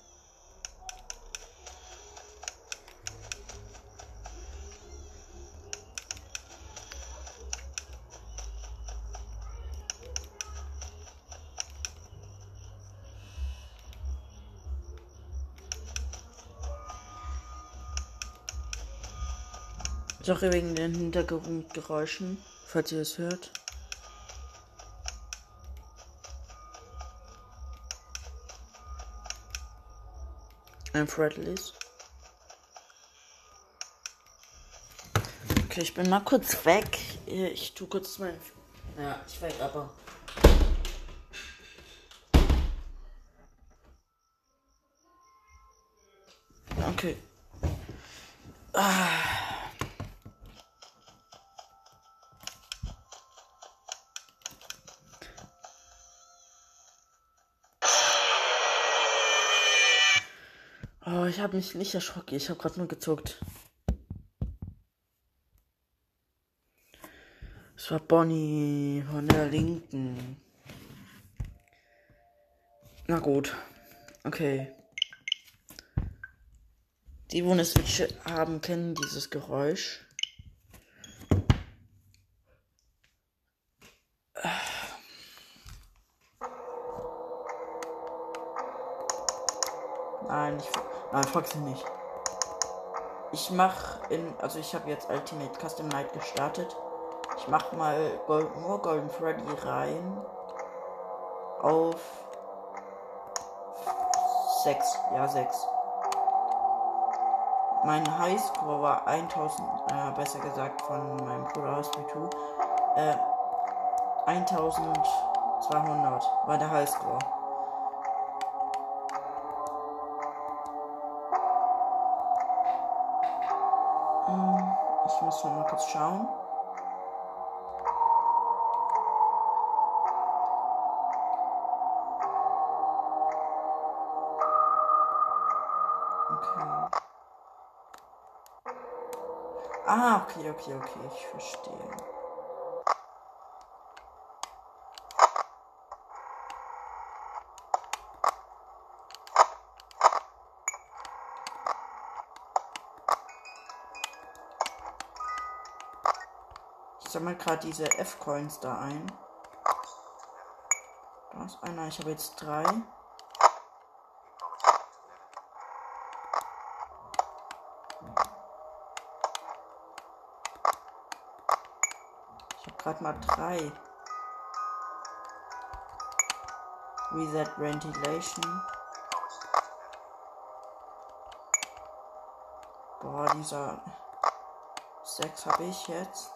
Sorry wegen den Hintergrundgeräuschen, falls ihr es hört. Ein Fredleys. Okay, ich bin mal kurz weg. Ich tu kurz mein. Ja, ich weg, aber. Okay. Ah. Ich habe mich nicht erschrocken. Ich habe gerade nur gezuckt. Es war Bonnie von der Linken. Na gut. Okay. Die, wo eine Switch haben, kennen dieses Geräusch. Foxy nicht. Ich mach in, also ich habe jetzt Ultimate Custom Night gestartet. Ich mach mal Gold, nur Golden Freddy rein. Auf 6, ja 6. Mein Highscore war 1000, äh, besser gesagt von meinem Bruder aus 2 äh, 1200 war der Highscore. Ich muss noch mal kurz schauen. Okay. Ah, okay, okay, okay, ich verstehe. sammle gerade diese F-Coins da ein. Da ist einer, ich habe jetzt drei. Ich habe gerade mal drei. Reset Ventilation. Boah, dieser sechs habe ich jetzt.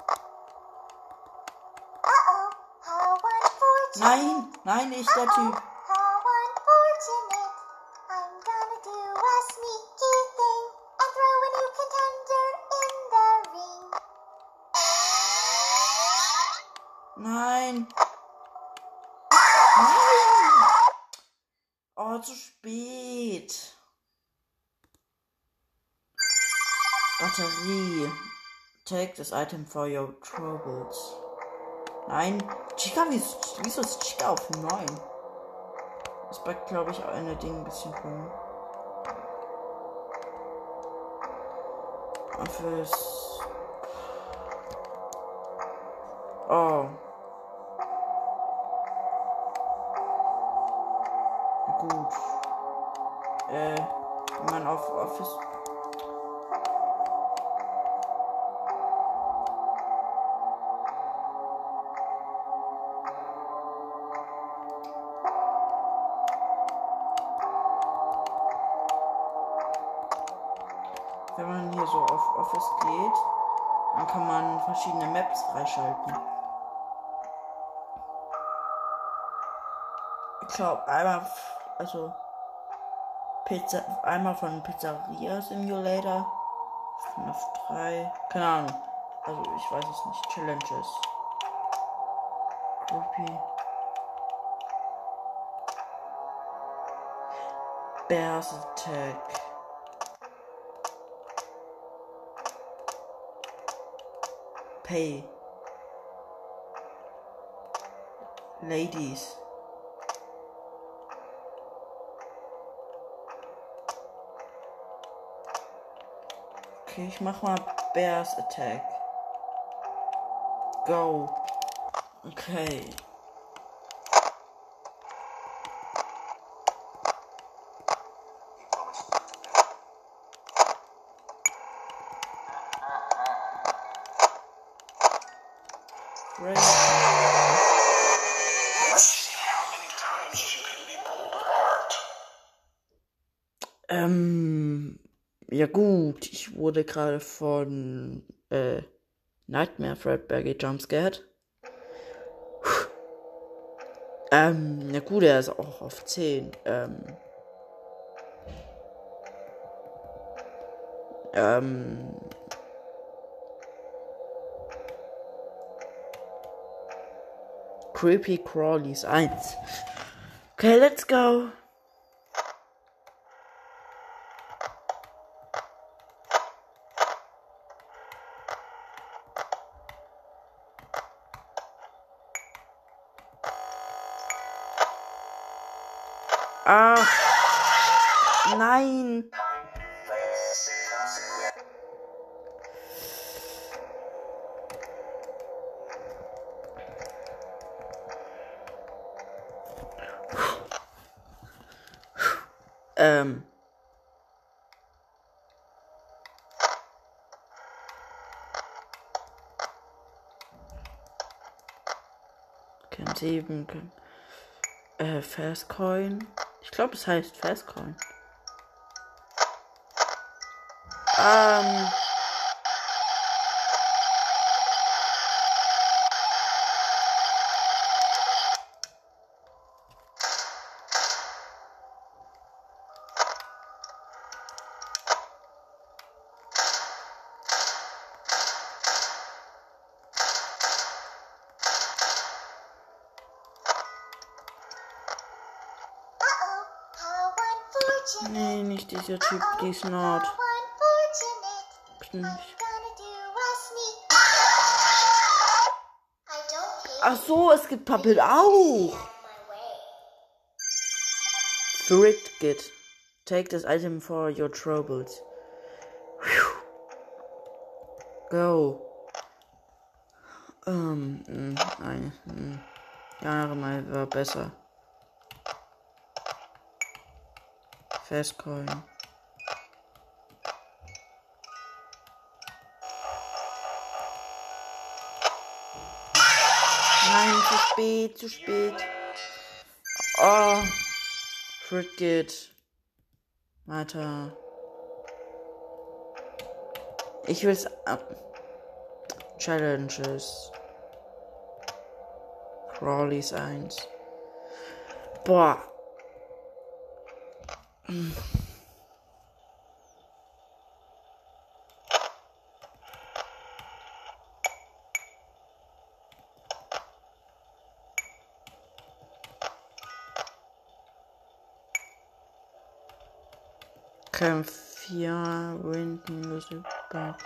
Nein, nein, nicht der Typ. Nein. Nein. Oh, zu spät. Batterie. Take this item for your troubles. Nein. Chica, wieso, ist Chica auf 9? Das backt, glaube ich, eine Ding ein bisschen rum. Und fürs. Office geht, dann kann man verschiedene Maps freischalten. Ich glaube einmal, also Pizza, einmal von Pizzeria Simulator, FNAF 3, keine Ahnung. Also ich weiß es nicht. Challenges. Groupie. Bears Attack. Pay. Ladies. Okay, ich mach mal Bears Attack. Go. Okay. Ähm, ja gut, ich wurde gerade von äh, Nightmare Fredberry jumpscared. Ähm, ja gut, er ist auch auf 10. Ähm, ähm, Creepy Crawlies 1. Okay, let's go. 7 äh, Fastcoin. Ich glaube, es heißt Fastcoin. Ähm. Don't hate Ach so, es gibt Pappel auch. Thrift Git. Take this item for your troubles. Go. Ähm, mh, nein. mh. Jahre mal war besser. Fastcoin. Nein, zu spät, zu spät. Oh. Frit geht. Weiter. Ich will's ab. Challenges. Crawlies 1. Boah. Kampf 4, Wind minus Box.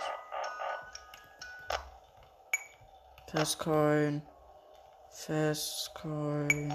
Festcoin. Festcoin.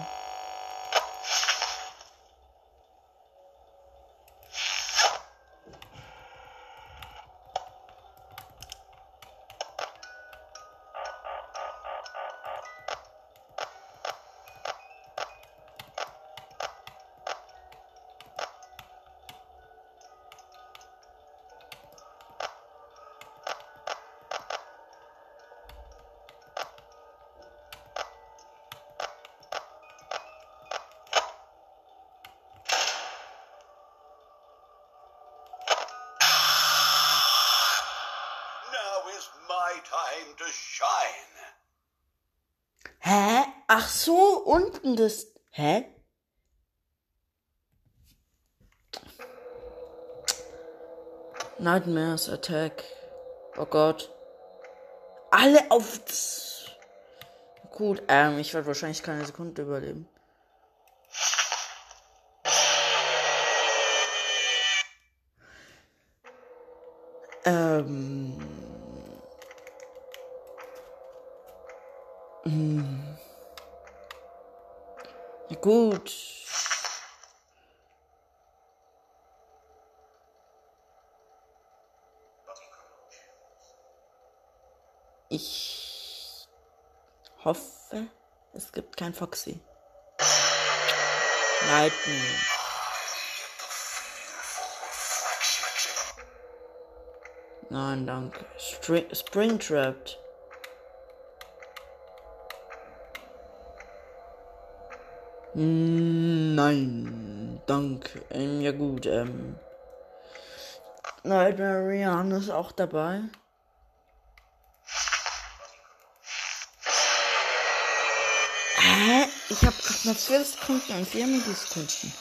Nightmares Attack. Oh Gott. Alle auf. Gut, ähm, ich werde wahrscheinlich keine Sekunde überleben. Ähm. Foxy. Lightning. Nein, danke. String, Springtrapped. Nein, danke. Ähm, ja gut, ähm. Nightmare Rihanna ist auch dabei. Hä? Noch 12 Sekunden und 4 Millisekunden.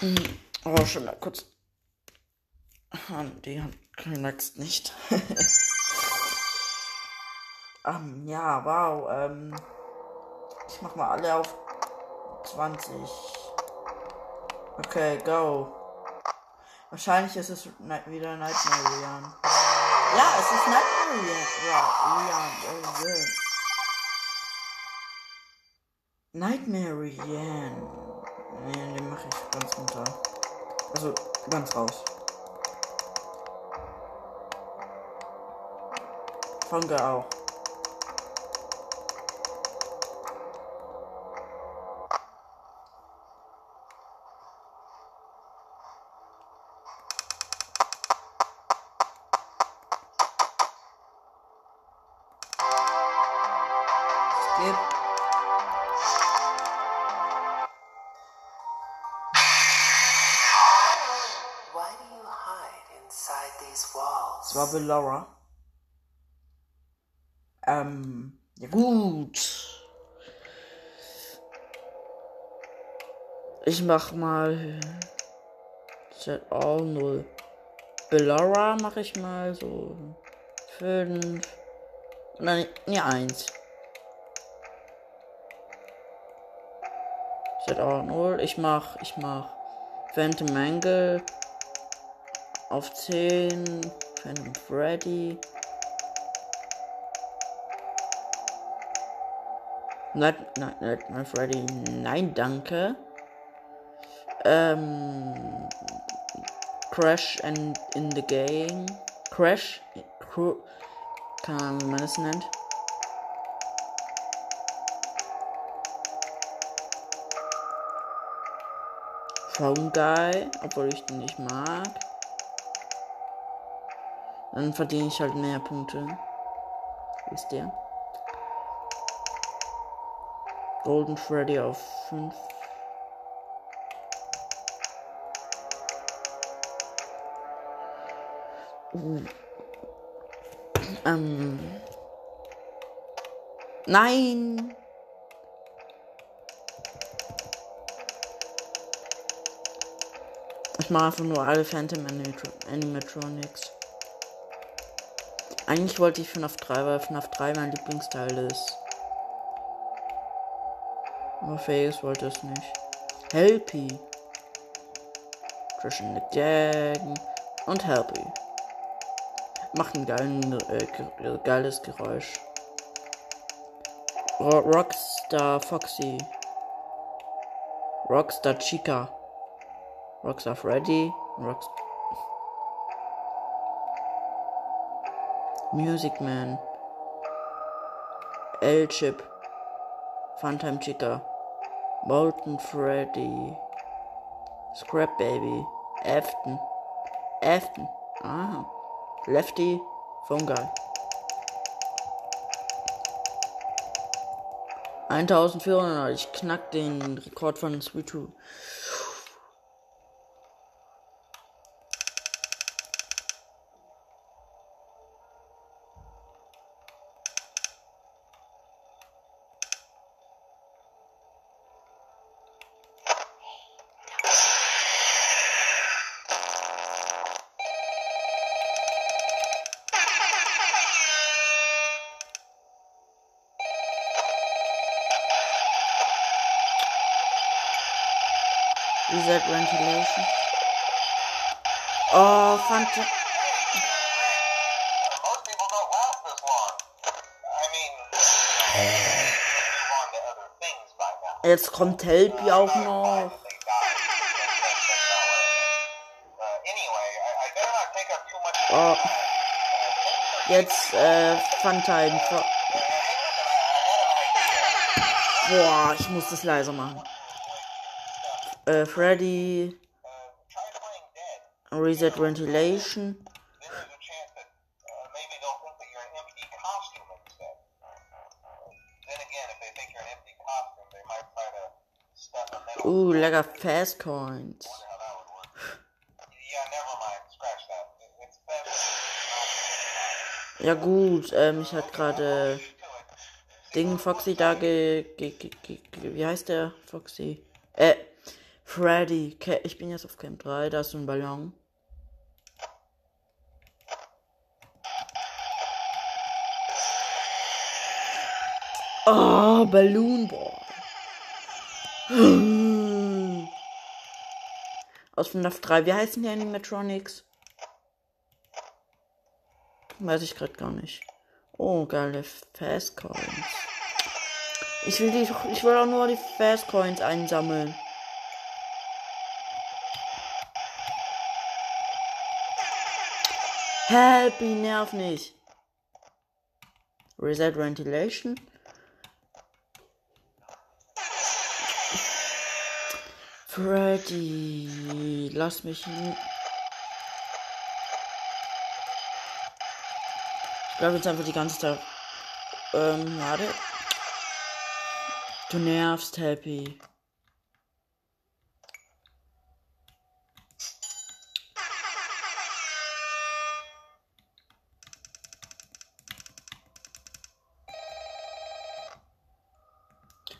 Hm. Oh, schon mal kurz. Die relaxt nicht. ähm, ja, wow, ähm. Ich mach mal alle auf 20. Okay, go. Wahrscheinlich ist es ni- wieder Nightmare Rian. Ja, es ist Nightmare Rian. Ja, Rian. Oh, yeah. Nightmare Rian. Nee, den mache ich ganz runter. Also, ganz raus. Funke auch. War Belora. Ähm, ja gut. Ich mach mal Set all 0. Belora mache ich mal so 5. Nein, nee, 1. Set all 0. Ich mach, ich mach Phantom Angle auf 10. Phantom Freddy. Nein, nein, nein, Freddy. Nein, danke. Ähm. Crash and in the game. Crash. Cru keine Ahnung, wie man das nennt. Phone Guy, obwohl ich den nicht mag. Dann verdiene ich halt mehr Punkte. Wisst ihr? Golden Freddy auf 5. Ähm. Nein. Ich mache einfach nur alle Phantom Animatro- Animatronics. Eigentlich wollte ich FNAF 3, weil FNAF 3 mein Lieblingsteil ist. Aber Faye's wollte es nicht. Helpy. Trishan McJagan und Helpy. Macht ein geilen, äh, ge- geiles Geräusch. Ro Rockstar Foxy. Rockstar Chica. Rockstar Freddy. Rocks Music Man. L-Chip. Funtime Chica. Molten Freddy. Scrap Baby. Afton. Afton. Aha. Lefty. Fungi. 1400. Ich knack den Rekord von Sweet Tooth. Up too much of your Oh. Jetzt, äh, Funtime. Boah, ich muss das leiser machen. Äh, Freddy. Dead. Reset Ventilation. That. It- It's better. Ja gut, äh, mich hat gerade Ding Foxy da ge, ge, ge, ge, wie heißt der Foxy? Äh, Freddy. Ich bin jetzt auf Camp 3, da ist ein Ballon. Oh, Balloon Boy. Aus FNAF 3. Wie heißen die Animatronics? Weiß ich gerade gar nicht. Oh, geile Fast Coins. Ich will die, ich will auch nur die Fast Coins einsammeln. Happy, nerv nicht. Reset Ventilation. Freddy, lass mich hin. Ich glaube jetzt einfach die ganze Zeit. Ähm, warte. Du nervst, Happy.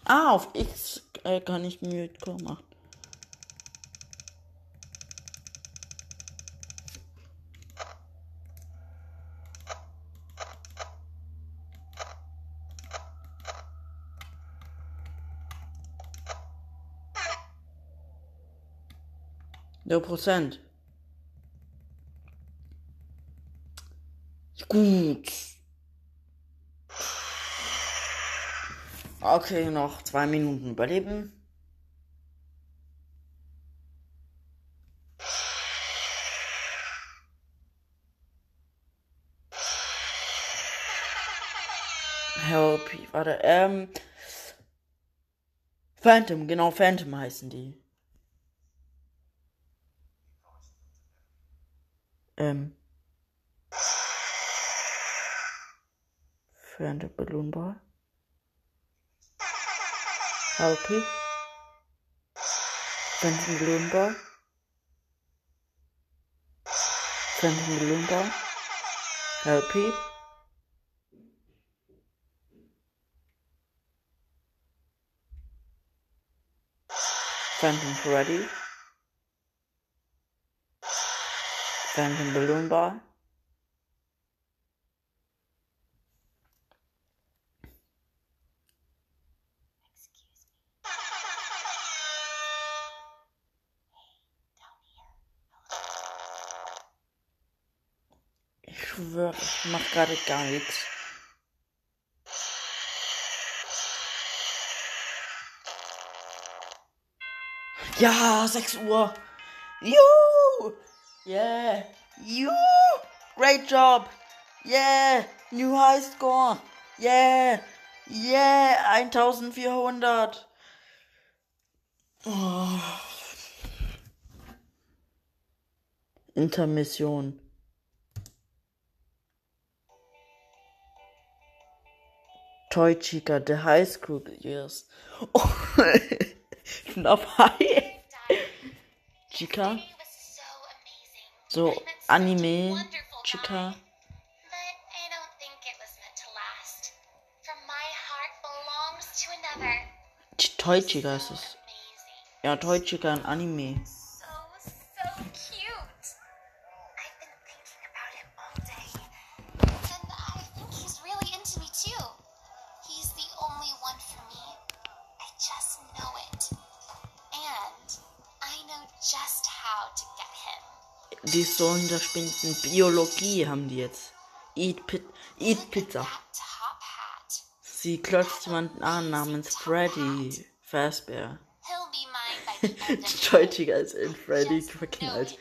Ah, auf X äh, kann ich machen. Der Prozent. Gut. Okay, noch zwei Minuten überleben. Help, warte, ähm. Phantom, genau, Phantom heißen die. Ähm. Phantom Balloon Ball. Helpy. Phantom Balloon Ball. Phantom Balloon Ball. Helpy. Phantom Freddy. Balloon Ball. Ich schwöre, ich mach gerade gar nichts. Ja, 6 Uhr. Juhu! Yeah! Juhu! Great job! Yeah! New high score! Yeah! Yeah! 1400! Oh. Intermission. Toy Chica, the high school years. Oh, dabei. Chica, so Anime Chica. Toy Chica ist es. Ja, Toy Chica in Anime. Die Sohn der spinnenden Biologie haben die jetzt. Eat, Pit Eat Pizza. Sie klotzt jemanden an namens Freddy Fazbear. Chica ist in Freddy verknallt.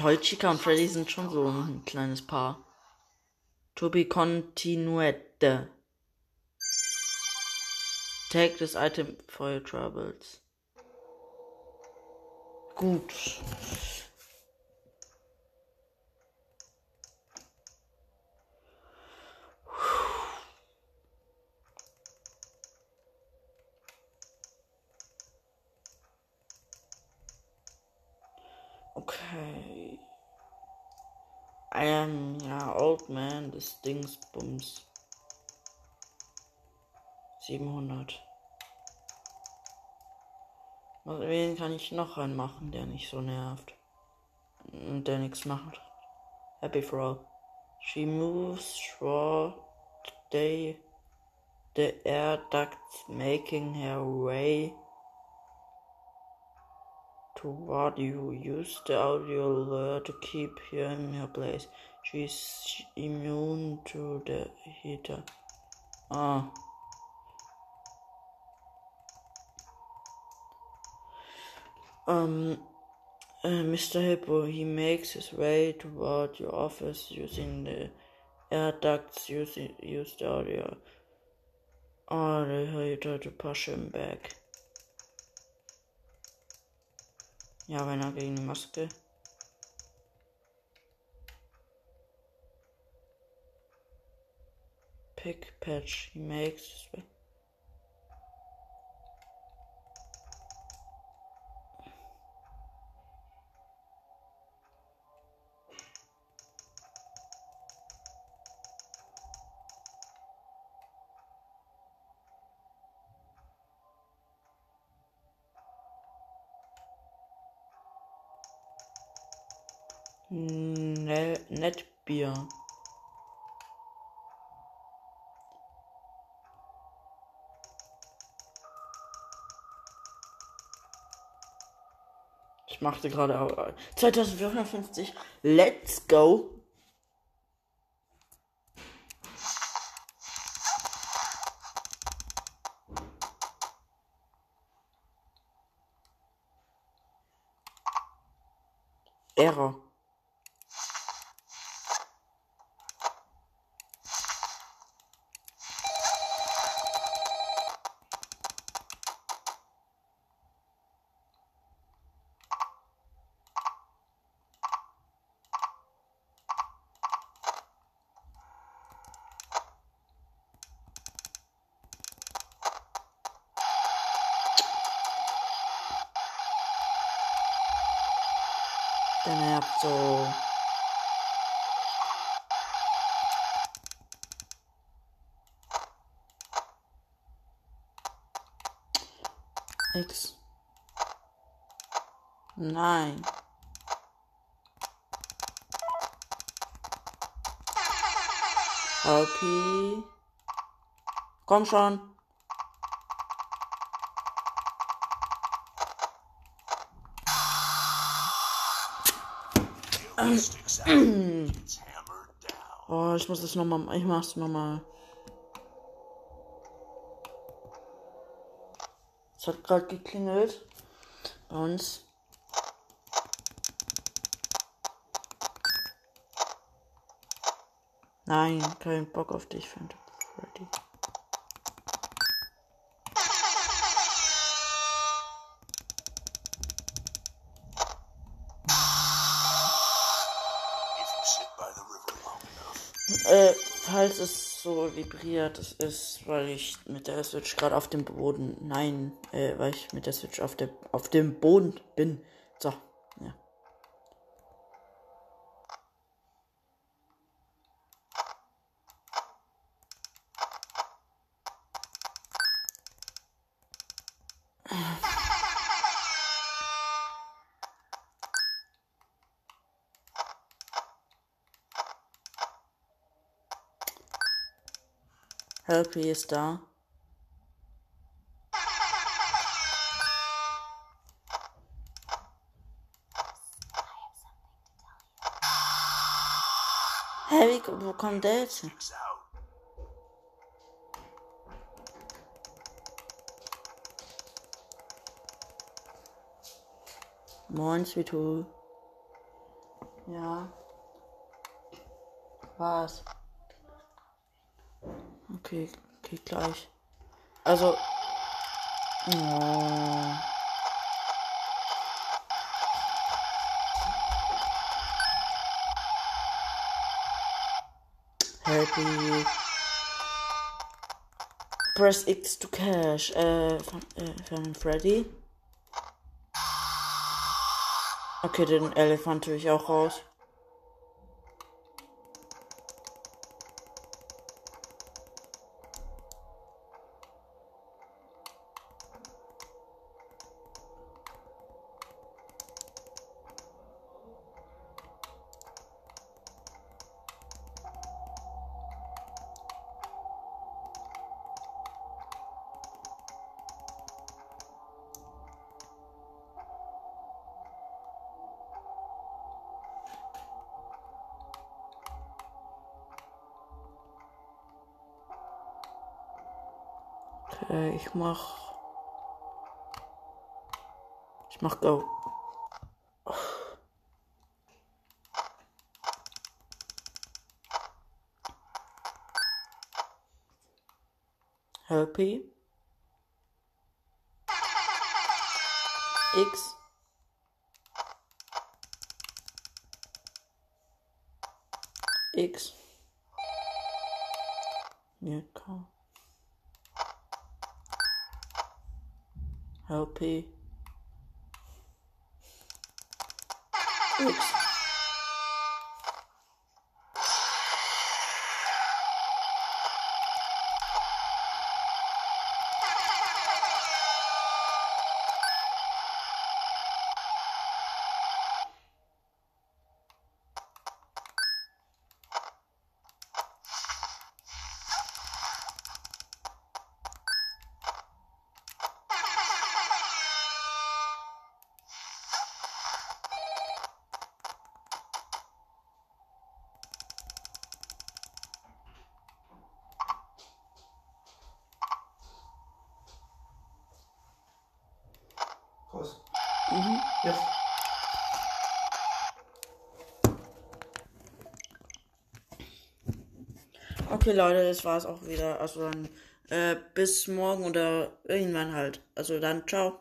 Toy Chica und Freddy sind schon so ein kleines Paar. To be continued. Take this item for your troubles. Gut. Okay. I am, ja, old man des Dingsbums. 700. Was, wen kann ich noch reinmachen, der nicht so nervt? Und der nichts macht. Happy Frau. She moves through day the air ducts making her way toward you. Use the audio lure to keep her in her place. She's immune to the heater. Ah. Um, uh, Mr. Hippo, he makes his way toward your office using the air ducts. Use, use the audio or the heater to push him back. Ja, wenn er gegen die Maske. Pick patch. He makes Ne Netbier. Ich machte gerade au- 2450. Let's go. Error. Der nervt so. X. Nein. LP. Komm schon. Oh, ich muss das nochmal. Ich mach's nochmal. Es hat gerade geklingelt. Bei uns. Nein, kein Bock auf dich, Phantom so vibriert, es ist, weil ich mit der Switch gerade auf dem Boden, nein, äh, weil ich mit der Switch auf, der, auf dem Boden bin. So, Helpy ist da. Hä, wo kommt der jetzt? hin? Moin, Sweetu. Ja. Was? Okay, geht gleich. Also. Oh. Happy. Press X to cash. Äh, von, äh, von Freddy. Okay, den Elefant tue ich auch raus. Ich mach Go. Happy. X. X. Ja, komm. LP. X. Raus. Jetzt. Okay, Leute, das war's auch wieder. Also dann äh, bis morgen oder irgendwann halt. Also dann, ciao.